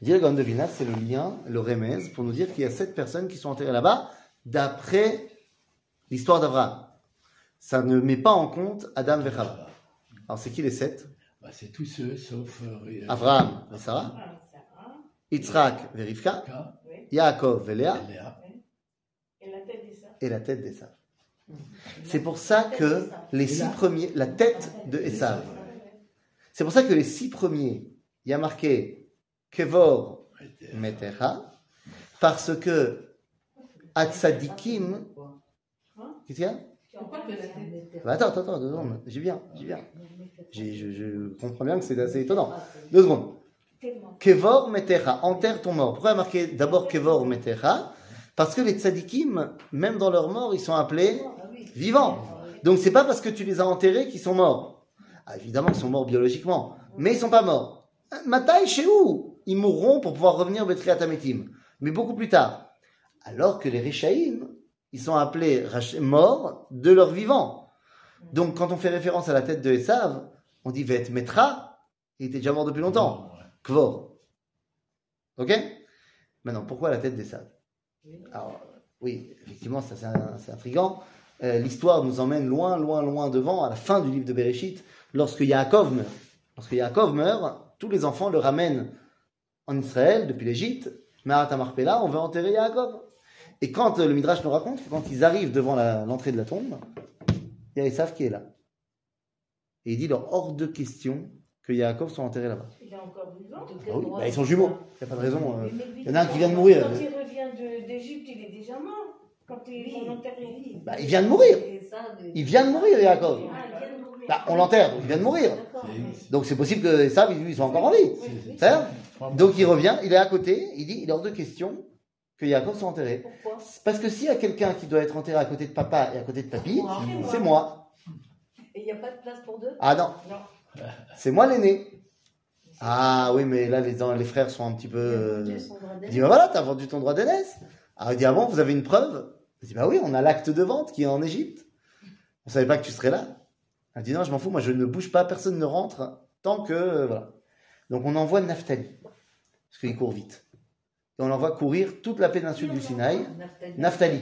Dire Gaon de Vilna, c'est le lien, le remez, pour nous dire qu'il y a sept personnes qui sont enterrées là-bas, d'après l'histoire d'Abraham. Ça ne met pas en compte Adam et Chava. Alors, c'est qui les sept Bah, c'est tous ceux, sauf euh, Abraham et Sarah, Ah. Yitzhak et Rivka, Rivka, Oui. Yaakov et Léa, Léa. Et la tête des sables. et la tête d'Esav. C'est pour ça que les six premiers, la tête de Esav. C'est pour ça que les six premiers, il y a marqué Kevor Metecha, parce que Atzadikim, qu'est-ce qu'il y a? Pourquoi que la tête Bah, Attends, attends, attends, deux secondes, j'y viens, j'y viens. Je, comprends bien que c'est assez étonnant. Deux secondes. Kevor Metecha, enterre ton mort. Pourquoi marqué d'abord Kevor Metecha Parce que les tzadikim, même dans leur mort, ils sont appelés vivants. Donc c'est pas parce que tu les as enterrés qu'ils sont morts. Ah, évidemment, ils sont morts biologiquement, mais ils sont pas morts. Matai chez où Ils mourront pour pouvoir revenir Betriat Ametim, mais beaucoup plus tard. Alors que les Rishaïm, ils sont appelés morts de leur vivant. Donc quand on fait référence à la tête de Esav, on dit Vet Metra, il était déjà mort depuis longtemps. Kvor. Ok? Maintenant, pourquoi la tête d'Esav Alors, oui, effectivement, ça c'est intriguant. Euh, L'histoire nous emmène loin, loin, loin devant, à la fin du livre de Bereshit, lorsque Yaakov meurt. Lorsque Yaakov meurt, tous les enfants le ramènent en Israël, depuis l'Égypte. Marat Marpella, on veut enterrer Yaakov. Et quand euh, le Midrash nous raconte que quand ils arrivent devant l'entrée de la tombe, il y a Esav qui est là. Et il dit leur hors de question que Yaakov soit enterré là-bas. Il est encore vivant. Ah oui, bah, ils sont jumeaux. Il n'y a pas de raison. euh, Il y en a un qui vient de mourir. Quand il revient de- d'Égypte, il est déjà mort. Quand ils sont enterrés. Bah, il vient de mourir. Il vient de mourir, Yaakov. Ah, il vient de mourir. Bah, on l'enterre, donc il vient de mourir. C'est- Donc c'est possible que ça, lui, ils sont encore en vie. Donc il revient, il est à côté, il dit, il est hors de question que Yaakov soit enterré. Pourquoi? Parce que s'il y a quelqu'un qui doit être enterré à côté de papa et à côté de papy, c'est moi. Et il n'y a pas de place pour deux? Ah non, Non. c'est moi l'aîné. Ah oui, mais là les, les frères sont un petit peu... euh, Il dit, bah voilà, t'as vendu ton droit d'aînesse. Alors il dit, ah bon, vous avez une preuve? Il dit, bah oui, on a l'acte de vente qui est en Égypte. On savait pas que tu serais là. Elle dit, non, je m'en fous, moi je ne bouge pas, personne ne rentre tant que... euh, voilà. Donc on envoie Naphtali, parce qu'il court vite. Et on l'envoie courir toute la péninsule du Sinaï, Naphtali,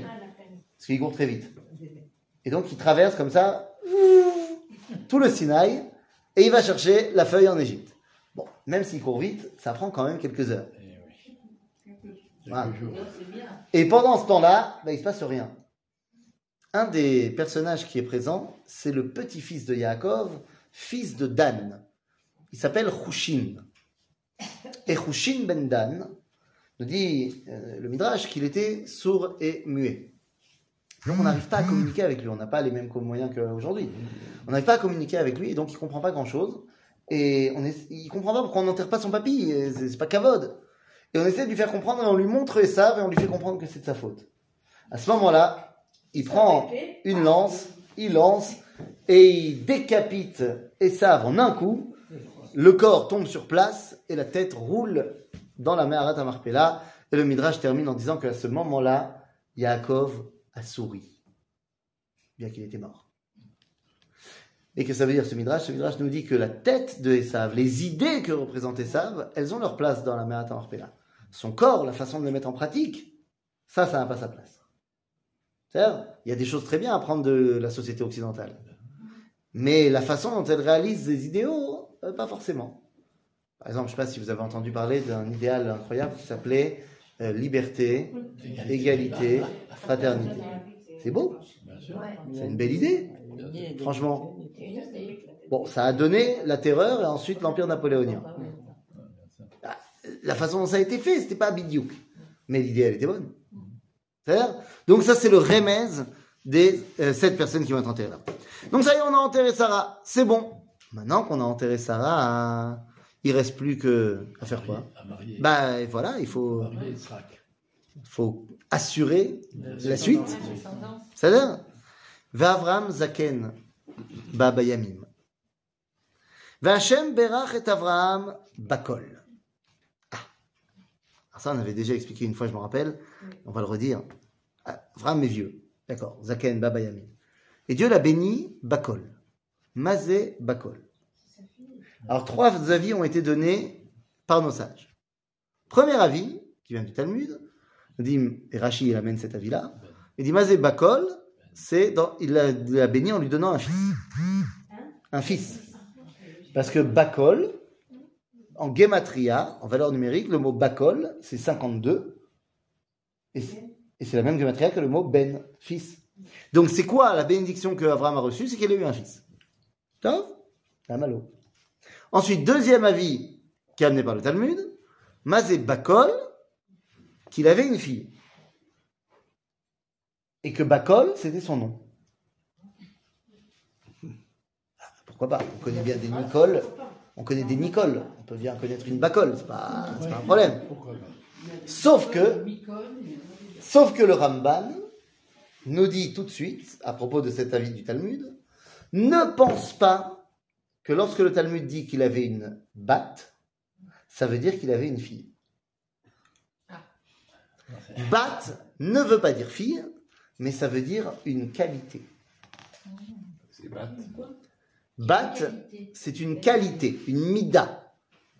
parce qu'il court très vite. Et donc il traverse comme ça tout le Sinaï, et il va chercher la feuille en Égypte. Bon, même s'il court vite, ça prend quand même quelques heures. Eh. Voilà. Et pendant ce temps-là, bah, il se passe rien. Un des personnages qui est présent, c'est le petit-fils de Yaakov, fils de Dan. Il s'appelle Hushin. Et Hushin ben Dan nous dit euh, le Midrash qu'il était sourd et muet. Donc on n'arrive pas à communiquer avec lui, on n'a pas les mêmes moyens qu'aujourd'hui. On n'arrive pas à communiquer avec lui et donc il comprend pas grand-chose. Et on est, il comprend pas pourquoi on n'enterre pas son papy, c'est pas cavode. Et on essaie de lui faire comprendre et on lui montre ça et on lui fait comprendre que c'est de sa faute. À ce moment-là, il prend une lance, il lance et il décapite Esav en un coup. Le corps tombe sur place et la tête roule dans la mer à Marpella. Et le Midrash termine en disant qu'à ce moment-là, Yaakov a souri, bien qu'il était mort. Et que ça veut dire ce Midrash Ce Midrash nous dit que la tête de Esav, les idées que représente Esav, elles ont leur place dans la mer à Marpella. Son corps, la façon de le mettre en pratique, ça, ça n'a pas sa place. C'est-à-dire, il y a des choses très bien à prendre de la société occidentale. Mais la façon dont elle réalise des idéaux, euh, pas forcément. Par exemple, je ne sais pas si vous avez entendu parler d'un idéal incroyable qui s'appelait euh, liberté, égalité, fraternité. C'est beau, c'est une belle idée. Franchement. Bon, ça a donné la terreur et ensuite l'empire napoléonien. Ah, La façon dont ça a été fait, c'était pas bidiouk. Mais l'idée, elle était bonne. C'est-à-dire Donc ça, c'est le remez des euh, sept personnes qui vont être enterrées là. Donc ça y est, on a enterré Sarah. C'est bon. Maintenant qu'on a enterré Sarah, euh, il reste plus que à faire quoi À marier. Bah et voilà, il faut, marier Yitzhak. faut assurer la suite. C'est-à-dire V'Avram Zaken Baba Yamim. V'Hashem Berach et Avraham Bakol. Ah. Alors ça, on avait déjà expliqué une fois, je me rappelle. On va le redire. Avraham est vieux. D'accord. Zaken Baba Yamim. Et Dieu l'a béni Bakol. Mazé Bakol. Alors, trois avis ont été donnés par nos sages. Premier avis, qui vient du Talmud, dit, et Rashi, il amène cet avis-là, il dit Mazé c'est dans, il l'a béni en lui donnant un fils. Un fils. Parce que Bakol, en gematria, en valeur numérique, le mot Bakol, c'est 52. Et c'est et c'est la même gematria que le mot Ben, fils. Donc c'est quoi la bénédiction que Abraham a reçue? C'est qu'il a eu un fils. Tov malo. Ensuite, deuxième avis qui est amené par le Talmud, Mazé Bakol, qu'il avait une fille. Et que Bakol, c'était son nom. Pourquoi pas? On connaît bien des Nicole. On connaît des Nicole. On peut bien connaître une Bacol. C'est pas, c'est pas un problème. Sauf que, sauf que le Ramban nous dit tout de suite, à propos de cet avis du Talmud, ne pense pas que lorsque le Talmud dit qu'il avait une batte, ça veut dire qu'il avait une fille. Batte ne veut pas dire fille, mais ça veut dire une qualité. C'est bat. Batte, c'est une qualité, une mida,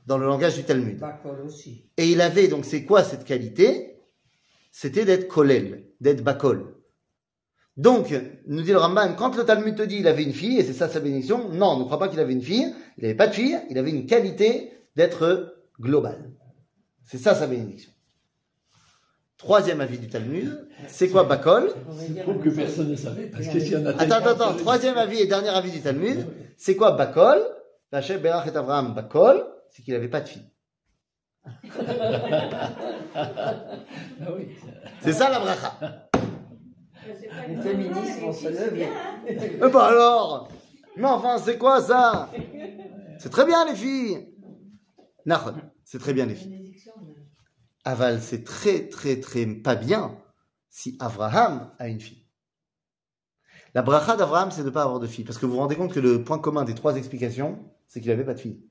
dans le langage du Talmud. Bakol aussi. Et il avait, donc c'est quoi cette qualité? C'était d'être kolel, d'être bakol. Donc, nous dit le Ramban, quand le Talmud te dit il avait une fille, et c'est ça sa bénédiction, non, ne crois pas qu'il avait une fille, il n'avait pas de fille, il avait une qualité d'être global. C'est ça sa bénédiction. Troisième avis du Talmud, c'est quoi bakol? Je trouve que personne ne savait, parce que s'il y en a Attends, attends, attends, troisième avis et dernier avis du Talmud, c'est quoi bakol? Hachem Berach et Abraham bakol, c'est qu'il n'avait pas de fille. Ah oui. C'est ça la bracha. Les féministes vont se lever. Ben alors Mais enfin, c'est quoi ça C'est très bien les filles Nahon, c'est très bien les filles. Aval, c'est très très très pas bien si Abraham a une fille. La bracha d'Abraham, c'est de ne pas avoir de fille. Parce que vous vous rendez compte que le point commun des trois explications, c'est qu'il n'avait pas de fille.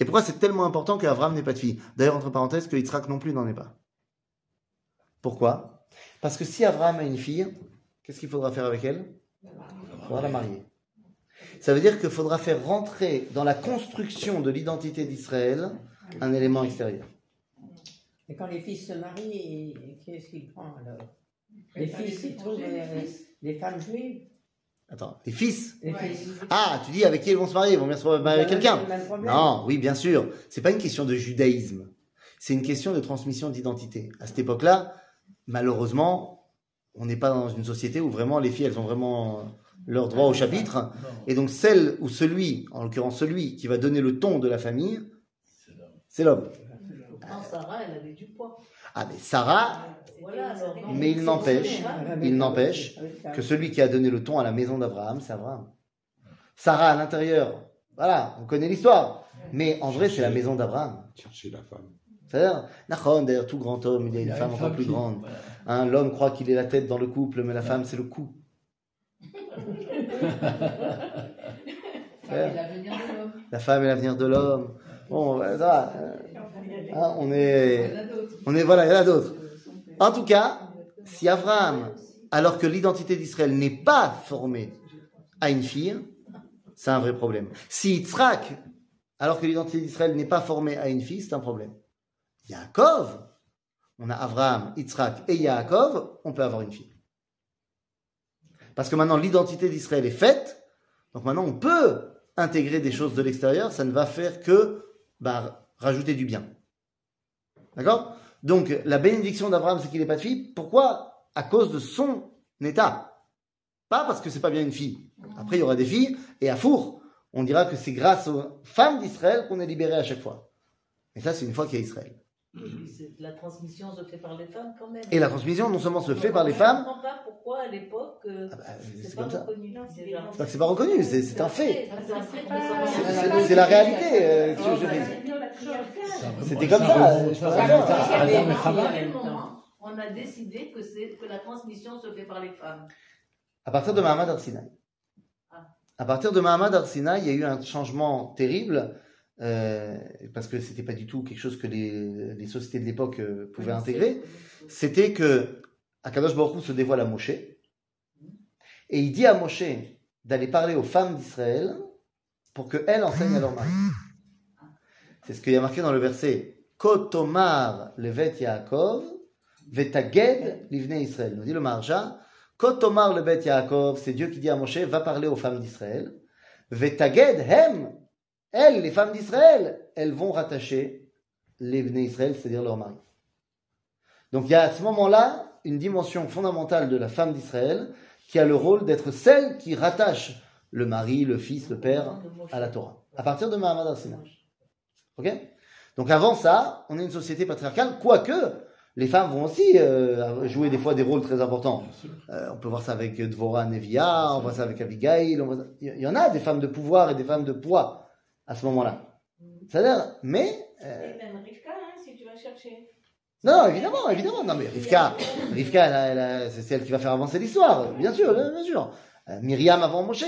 Et pourquoi c'est tellement important qu'Abraham n'ait pas de fille? D'ailleurs, entre parenthèses, que Yitzhak non plus n'en ait pas. Pourquoi? Parce que si Abraham a une fille, qu'est-ce qu'il faudra faire avec elle? Il faudra la marier. Ça veut dire qu'il faudra faire rentrer dans la construction de l'identité d'Israël un élément extérieur. Et quand les fils se marient, qu'est-ce qu'il prend alors? Les fils, ils trouvent les femmes juives Attends, les fils? Les fils. Ah, tu dis avec qui ils vont se marier? Ils vont bien se marier avec quelqu'un. Non, oui, bien sûr. C'est pas une question de judaïsme. C'est une question de transmission d'identité. À cette époque-là, malheureusement, on n'est pas dans une société où vraiment les filles, elles ont vraiment leur droit au chapitre. Et donc celle ou celui, en l'occurrence celui qui va donner le ton de la famille, c'est l'homme. Non, Sarah, elle avait du poids. Ah, mais Sarah, Voilà, alors. non, Mais il n'empêche- il n'empêche que celui qui a donné le ton à la maison d'Abraham, c'est Abraham. Sarah à l'intérieur, voilà, on connaît l'histoire. Mais en vrai, c'est la maison d'Abraham. Chercher la femme. D'ailleurs, tout grand homme, il y a Il une y a femme encore plus qui- grande. voilà. Hein, L'homme croit qu'il est la tête dans le couple, mais la femme, c'est le cou. Femme et l'avenir de l'homme. La femme est l'avenir de l'homme. Bon, voilà, ça va, euh, hein, on Il y est, en a d'autres. on est, voilà, il y en a d'autres. En tout cas, si Abraham, alors que l'identité d'Israël n'est pas formée à une fille, c'est un vrai problème. Si Yitzhak, alors que l'identité d'Israël n'est pas formée à une fille, c'est un problème. Yaakov, on a Abraham, Yitzhak et Yaakov, on peut avoir une fille. Parce que maintenant l'identité d'Israël est faite, donc maintenant on peut intégrer des choses de l'extérieur, ça ne va faire que bah, rajouter du bien. D'accord? Donc la bénédiction d'Abraham, c'est qu'il n'ait pas de fille. Pourquoi? À cause de son état. Pas parce que c'est pas bien une fille. Après, il y aura des filles, et à four, on dira que c'est grâce aux femmes d'Israël qu'on est libéré à chaque fois. Et ça, c'est une fois qu'il y a Israël. C'est- La transmission se fait par les femmes quand même. Et la transmission, non seulement se fait par les Je femmes, comprends pas pourquoi à l'époque euh, ah bah, c'est pas reconnu. C'est pas reconnu, c'est un fait. Ah, c'est la réalité. euh, remonte- C'était comme ça, on a décidé que, la transmission se fait par les femmes. À partir de Mahamad Arsinaï. À partir de Mahamad Arsinaï, il y a eu un changement terrible, euh, parce que c'était pas du tout quelque chose que les, les sociétés de l'époque euh, pouvaient intégrer. C'était que Akadosh Baruch Hu se dévoile à Moshe, et il dit à Moshe d'aller parler aux femmes d'Israël pour qu'elles enseignent à leur mari. C'est ce qu'il y a marqué dans le verset Kotomar levet Yaakov, vetaged livnei Israël. Nous dit le Marja, Kotomar le Bet Yaakov, c'est Dieu qui dit à Moshe, va parler aux femmes d'Israël. Vetaged hem, elles, les femmes d'Israël, elles vont rattacher les Bnei Israël, c'est-à-dire leur mari. Donc il y a à ce moment-là une dimension fondamentale de la femme d'Israël qui a le rôle d'être celle qui rattache le mari, le fils, le père à la Torah. À partir de Mahamad Arsina. Ok? Donc avant ça, on est une société patriarcale, quoique les femmes vont aussi euh, jouer des fois des rôles très importants. Euh, on peut voir ça avec Dvorah Nevia, on voit ça avec Abigail. on voit Il y en a des femmes de pouvoir et des femmes de poids à ce moment-là. C'est-à-dire, mais euh, Et même Rivka, hein, si tu vas chercher. non, non, évidemment, évidemment. Non, mais Rivka, Rivka, elle elle c'est celle qui va faire avancer l'histoire, bien sûr, bien sûr. Euh, Myriam avant Moshe.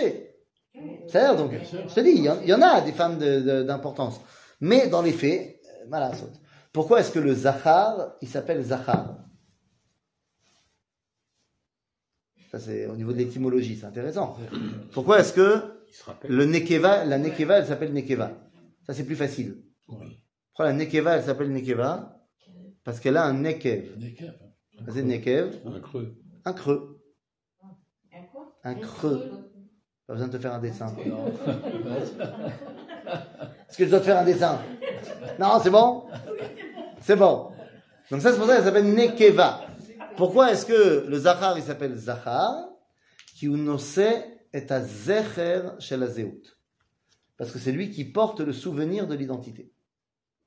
C'est-à-dire, donc, je te dis, il y, en, il y en a des femmes de- de- d'importance. Mais dans les faits, euh, voilà, saute. Pourquoi est-ce que le Zachar, il s'appelle Zachar? Ça, c'est au niveau de l'étymologie, c'est intéressant. Pourquoi est-ce que. Le Nekeva, la Nekeva, elle s'appelle Nekeva Ça, c'est plus facile. Oui. Pourquoi la Nekeva, elle s'appelle Nekeva Parce qu'elle a un Nekev. Nekev, Un creux. un creux. Un quoi? Un creux. Pas besoin de te faire un dessin. Non. Est-ce que je dois te faire un dessin? Non, c'est bon? C'est bon. Donc ça, c'est pour ça qu'elle s'appelle Nekeva. Pourquoi est-ce que le Zachar, il s'appelle Zachar Qui unose est à Zecher la Parce que c'est lui qui porte le souvenir de l'identité.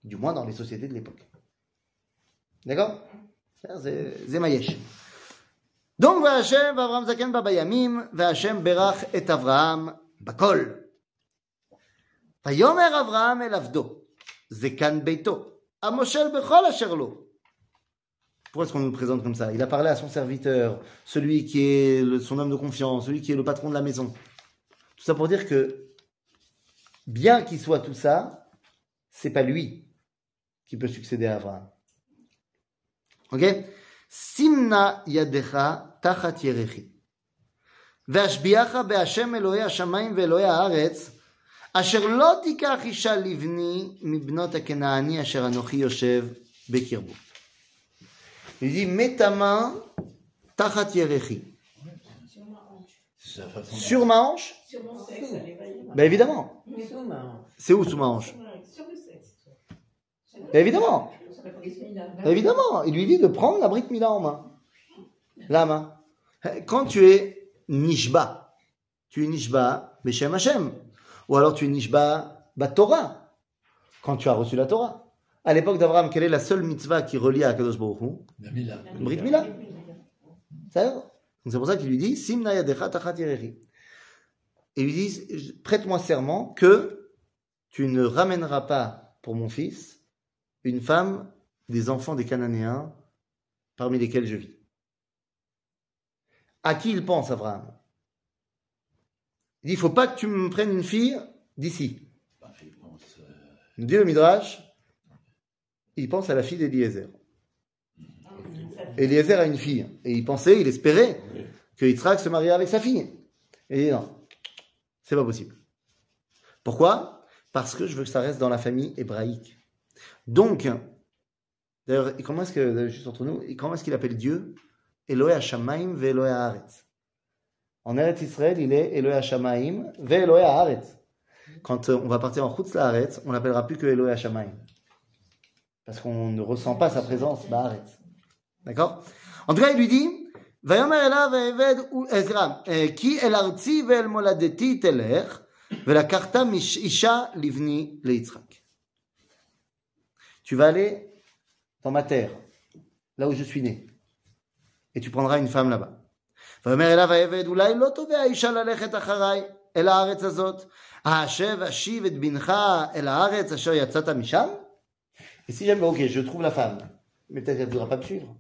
Du moins dans les sociétés de l'époque. D'accord? C'est Donc, Vachem, Avraham Zaken, Babayamim, Berach et Avraham, Bakol. Vayomer Avraham Avdo, Zekan Beito, Amoshel Bechol Asherlo. Pourquoi est-ce qu'on nous le présente comme ça Il a parlé à son serviteur, celui qui est le- son homme de confiance, celui qui est le patron de la maison. Tout ça pour dire que, bien qu'il soit tout ça, c'est pas lui qui peut succéder à Abraham. Ok Simna yadecha tachat yerechi. והשביעך בהשם אלוהי השמיים ואלוהי הארץ, אשר לא תיקח אישה לבני מבנות הכנעני אשר אנוכי יושב בקרבו. il dit, mets ta main tachat yerechi. Sur ma hanche Sur mon sexe, Ben évidemment. C'est où sous ma hanche Sur le sexe. Ben évidemment. Ben évidemment. Il lui dit de prendre la brique Mila en main. La main. Quand tu es Nishba, tu es Nishba Beshem Hashem. Ou alors tu es Nishba Torah. Quand tu as reçu la Torah. À l'époque d'Abraham, quelle est la seule mitzvah qui relie à Kadosh Baruch Hu? La Mila. Brit Mila. C'est pour ça qu'il lui dit Simna yadecha tachat. Et il lui dit Prête-moi serment que tu ne ramèneras pas pour mon fils une femme des enfants des Cananéens parmi lesquels je vis. À qui il pense, Abraham? Il dit Il faut pas que tu me prennes une fille d'ici. Bah, euh, dit le Midrash il pense à la fille d'Eliezer. Eliezer a une fille. Et il pensait, il espérait que Yitzhak se mariait avec sa fille. Et il dit non, c'est pas possible. Pourquoi? Parce que je veux que ça reste dans la famille hébraïque. Donc, d'ailleurs, comment est-ce que, juste entre nous, comment est-ce qu'il appelle Dieu? Eloé Hashamaim ve Eloé Haaretz. En Eretz Israël, il est Eloé Hashamaim ve Eloé. Quand euh, on va partir en Chutz Haaretz, on l'appellera plus que Eloé Hashamaim. Parce qu'on ne ressent pas sa présence, bah arrête. D'accord En tout cas, il lui dit ויאמר אליו העבד עזרא כי אל ארצי ואל מולדתי תלך ולקחת מש- אישה לבני ליצחק. Tu vas aller dans ma terre, là où je suis né, et tu prendras une femme là-bas. ויאמר אליו העבד אולי לא תובע אישה ללכת אחריי אל הארץ הזאת, האשב אשיב את בנך אל הארץ אשר יצאת משם? et si jamais, ok, je trouve la femme, mais peut-être qu'elle ne voudra pas me suivre.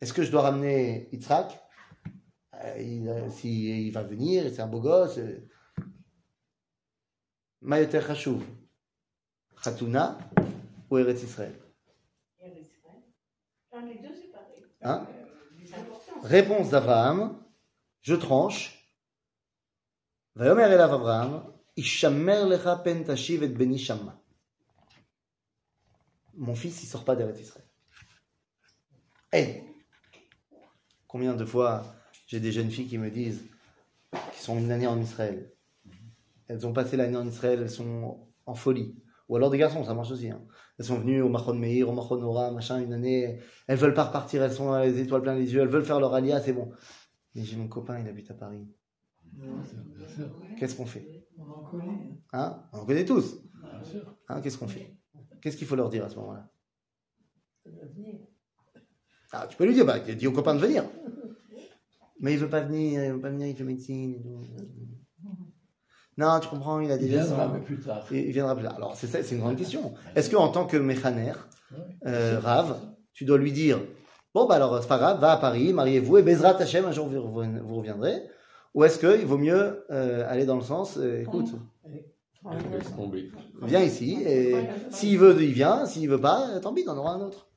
Est-ce que je dois ramener Yitzhak? Euh, euh, si, il, va venir, c'est un beau gosse. Euh. Mayoter Khashuv, Khatuna ou Eretz Israël Eretz Israël. Les deux, c'est pareil. Hein? Euh, Réponse d'Abraham Je tranche. Vayomer Elav Abraham, Ishamer lecha pen tashiv et beni shamma. Mon fils, il sort pas d'Eretz Israël. Eh Combien de fois j'ai des jeunes filles qui me disent qui sont une année en Israël. Elles ont passé l'année en Israël, elles sont en folie. Ou alors des garçons, ça marche aussi. hein. Elles sont venues au Machon Meir, au Machon Nora, machin, une année. Elles veulent pas repartir, elles sont les étoiles plein les yeux, elles veulent faire leur alia, c'est bon. Mais j'ai mon copain, il habite à Paris. Qu'est-ce qu'on fait? On en connaît. Hein On en connaît tous. Hein Qu'est-ce qu'on fait? Qu'est-ce qu'il faut leur dire à ce moment-là? Ah, Tu peux lui dire, bah, dis au copain de venir. Mais il veut pas venir, il veut pas venir, il fait médecine. et tout. Non, tu comprends, il a Il déjà viendra, son- mais plus tard. Il il viendra plus tard. Alors, c'est ça, c'est une grande question. Est-ce qu'en tant que méchaner, Ouais. euh, Rav, tu dois lui dire Bon, bah alors, c'est pas grave, va à Paris, mariez-vous, et Bezrat Hachem, un jour vous reviendrez Ou est-ce qu'il vaut mieux euh, aller dans le sens euh, Écoute, Laisse tomber. viens ici, et s'il veut, il vient, s'il veut pas, tant pis, t'en auras un autre.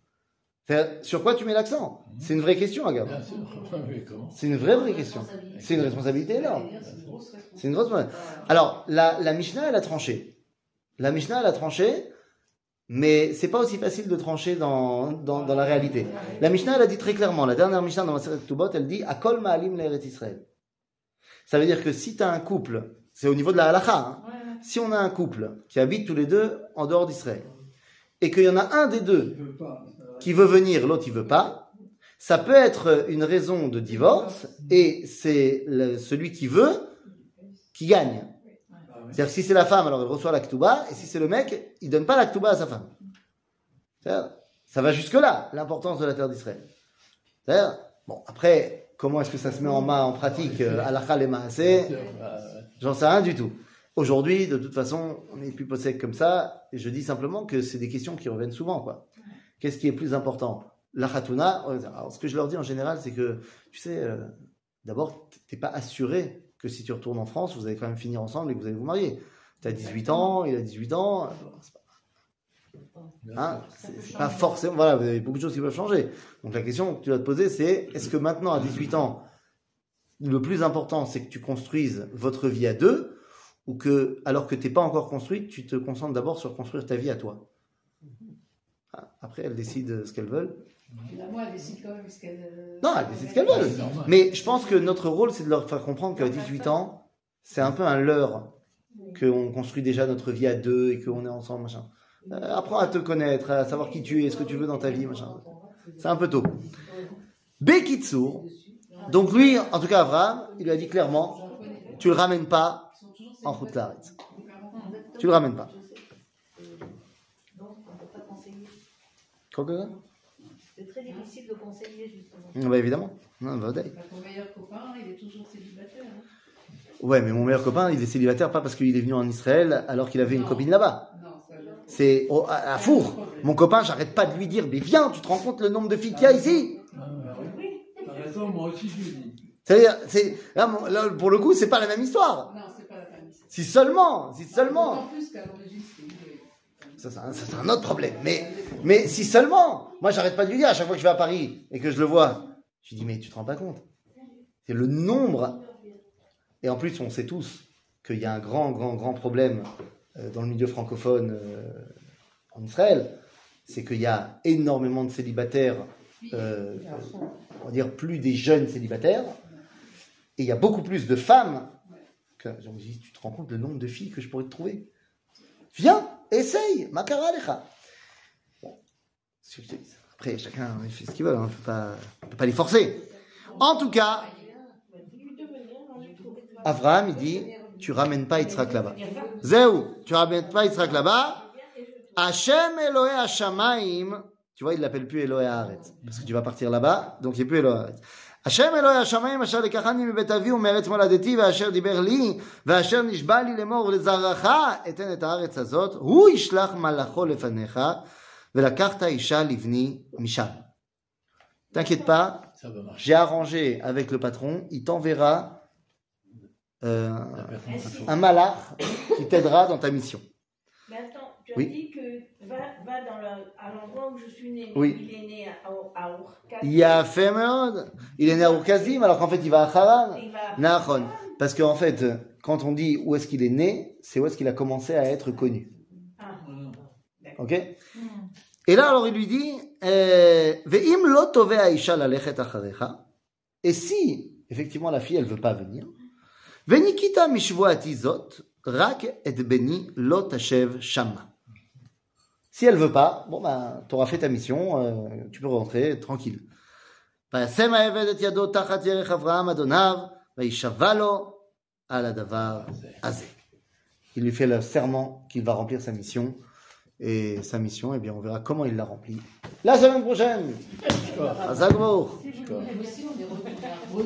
Sur quoi tu mets l'accent? C'est une vraie question, Agam. C'est une vraie, vraie question. C'est une responsabilité énorme. C'est une grosse. Alors, la, la Mishnah, elle a tranché. La Mishnah, elle a tranché, mais c'est pas aussi facile de trancher dans, dans, dans la réalité. La Mishnah, elle a dit très clairement, la dernière Mishnah dans Maseret Tubot, elle dit Akol Ma'alim Le'eret Israël. Ça veut dire que si tu as un couple, c'est au niveau de la halakha, hein, si on a un couple qui habite tous les deux en dehors d'Israël, et qu'il y en a un des deux qui veut venir, l'autre il veut pas, ça peut être une raison de divorce, et c'est celui qui veut qui gagne. C'est-à-dire si c'est la femme, alors elle reçoit la et si c'est le mec, il donne pas la à sa femme. Ça va jusque-là, l'importance de la terre d'Israël. Bon, après, comment est-ce que ça se met en main, en pratique, euh, sûr, bah, ouais. J'en sais rien du tout. Aujourd'hui, de toute façon, on n'est plus possède comme ça, et je dis simplement que c'est des questions qui reviennent souvent, quoi. Qu'est-ce qui est plus important? La khatuna, alors ce que je leur dis en général, c'est que, tu sais, euh, d'abord, t'es pas assuré que si tu retournes en France, vous allez quand même finir ensemble et que vous allez vous marier. Tu as 18 ans, il a 18 ans, alors, c'est pas- Hein, c'est pas forcément. Voilà, vous avez beaucoup de choses qui peuvent changer. Donc la question que tu dois te poser, c'est est-ce que maintenant, à 18 ans, le plus important, c'est que tu construises votre vie à deux, ou que, alors que tu n'es pas encore construite, tu te concentres d'abord sur construire ta vie à toi Ah, Après, elles décident ce qu'elles veulent. La moi, elle décide quand même ce qu'elle. euh, Non, elle décide ce qu'elle veut. C'est normal. Mais je pense que notre rôle, c'est de leur faire comprendre qu'à 18 ans, c'est un peu un leurre qu'on construit déjà notre vie à deux et qu'on est ensemble, machin. Euh, apprends à te connaître, à savoir qui tu es, ce que tu veux dans ta vie, machin. C'est un peu tôt. Bekitsour, donc lui, en tout cas Abraham, il lui a dit clairement, tu le ramènes pas en route Tu le ramènes pas. Donc, on ne peut pas conseiller. Quoi? Que ça C'est très difficile de conseiller, justement. Ah Bah évidemment. Non, bah, ouais. Bah, ton meilleur copain, il est toujours célibataire. hein. Ouais, mais mon meilleur copain, il est célibataire pas parce qu'il est venu en Israël alors qu'il avait une copine là-bas. C'est au- à, à Four. Mon copain, j'arrête pas de lui dire, mais viens, tu te rends compte le nombre de filles qu'il y a ici? Ah, oui. T'as raison, moi aussi je lui dis. C'est-à-dire, c'est, là, mon- là, pour le coup, c'est pas la même histoire. Non, c'est pas la famille. Si seulement, si seulement. Ça, c'est un, ça, c'est un autre problème. Mais, mais si seulement, moi, j'arrête pas de lui dire à chaque fois que je vais à Paris et que je le vois, je lui dis, mais tu te rends pas compte? C'est le nombre. Et en plus, on sait tous qu'il y a un grand, grand, grand problème euh, dans le milieu francophone euh, en Israël. C'est qu'il y a énormément de célibataires, euh, on va dire plus des jeunes célibataires, et il y a beaucoup plus de femmes. Je me dis, tu te rends compte le nombre de filles que je pourrais te trouver Viens, essaye, makara lecha. Bon, après, chacun fait ce qu'il veut, hein, on ne peut pas, les forcer. En tout cas, Abraham, il dit, tu ramènes pas Yitzhak là-bas. Zéou, tu ramènes pas Yitzhak là-bas. Hachem Elohe Hashamaim, tu vois, il l'appelle plus Elohe Haaretz, parce que tu vas partir là-bas, donc il n'est plus Elohe Haaretz. השם אלוהי השמיים אשר לקחני מבית אבי ומארץ מולדתי ואשר דיבר לי ואשר נשבע לי לאמור ולזרעך אתן את הארץ הזאת הוא ישלח מלאכו לפניך ולקחת אישה לבני משם. T'inquiète pas, Ça va marcher. j'ai arrangé avec le patron, il t'enverra euh, La personne- un malach qui t'aidera dans ta mission. tu as Oui. dit que va, va dans à l'endroit où je suis né. Oui. Il est né à, à Urkat. Il a fait il est né à Urkazim alors qu'en fait il va à Haran. Il va- Nahon. Parce qu'en fait, quand on dit où est-ce qu'il est né, c'est où est-ce qu'il a commencé à être connu. Ah, Ok? Et là, alors il lui dit euh, Ve'im lo toveh ha'isha lalechet acharecha. Et si, effectivement, la fille, elle veut pas venir, Venikita mishvoati zot, rak et beni lo tashev shama. Si elle veut pas, ben, tu auras fait ta mission, euh, tu peux rentrer tranquille. Il lui fait le serment qu'il va remplir sa mission. Et sa mission, eh bien, on verra comment il la remplit. La semaine prochaine!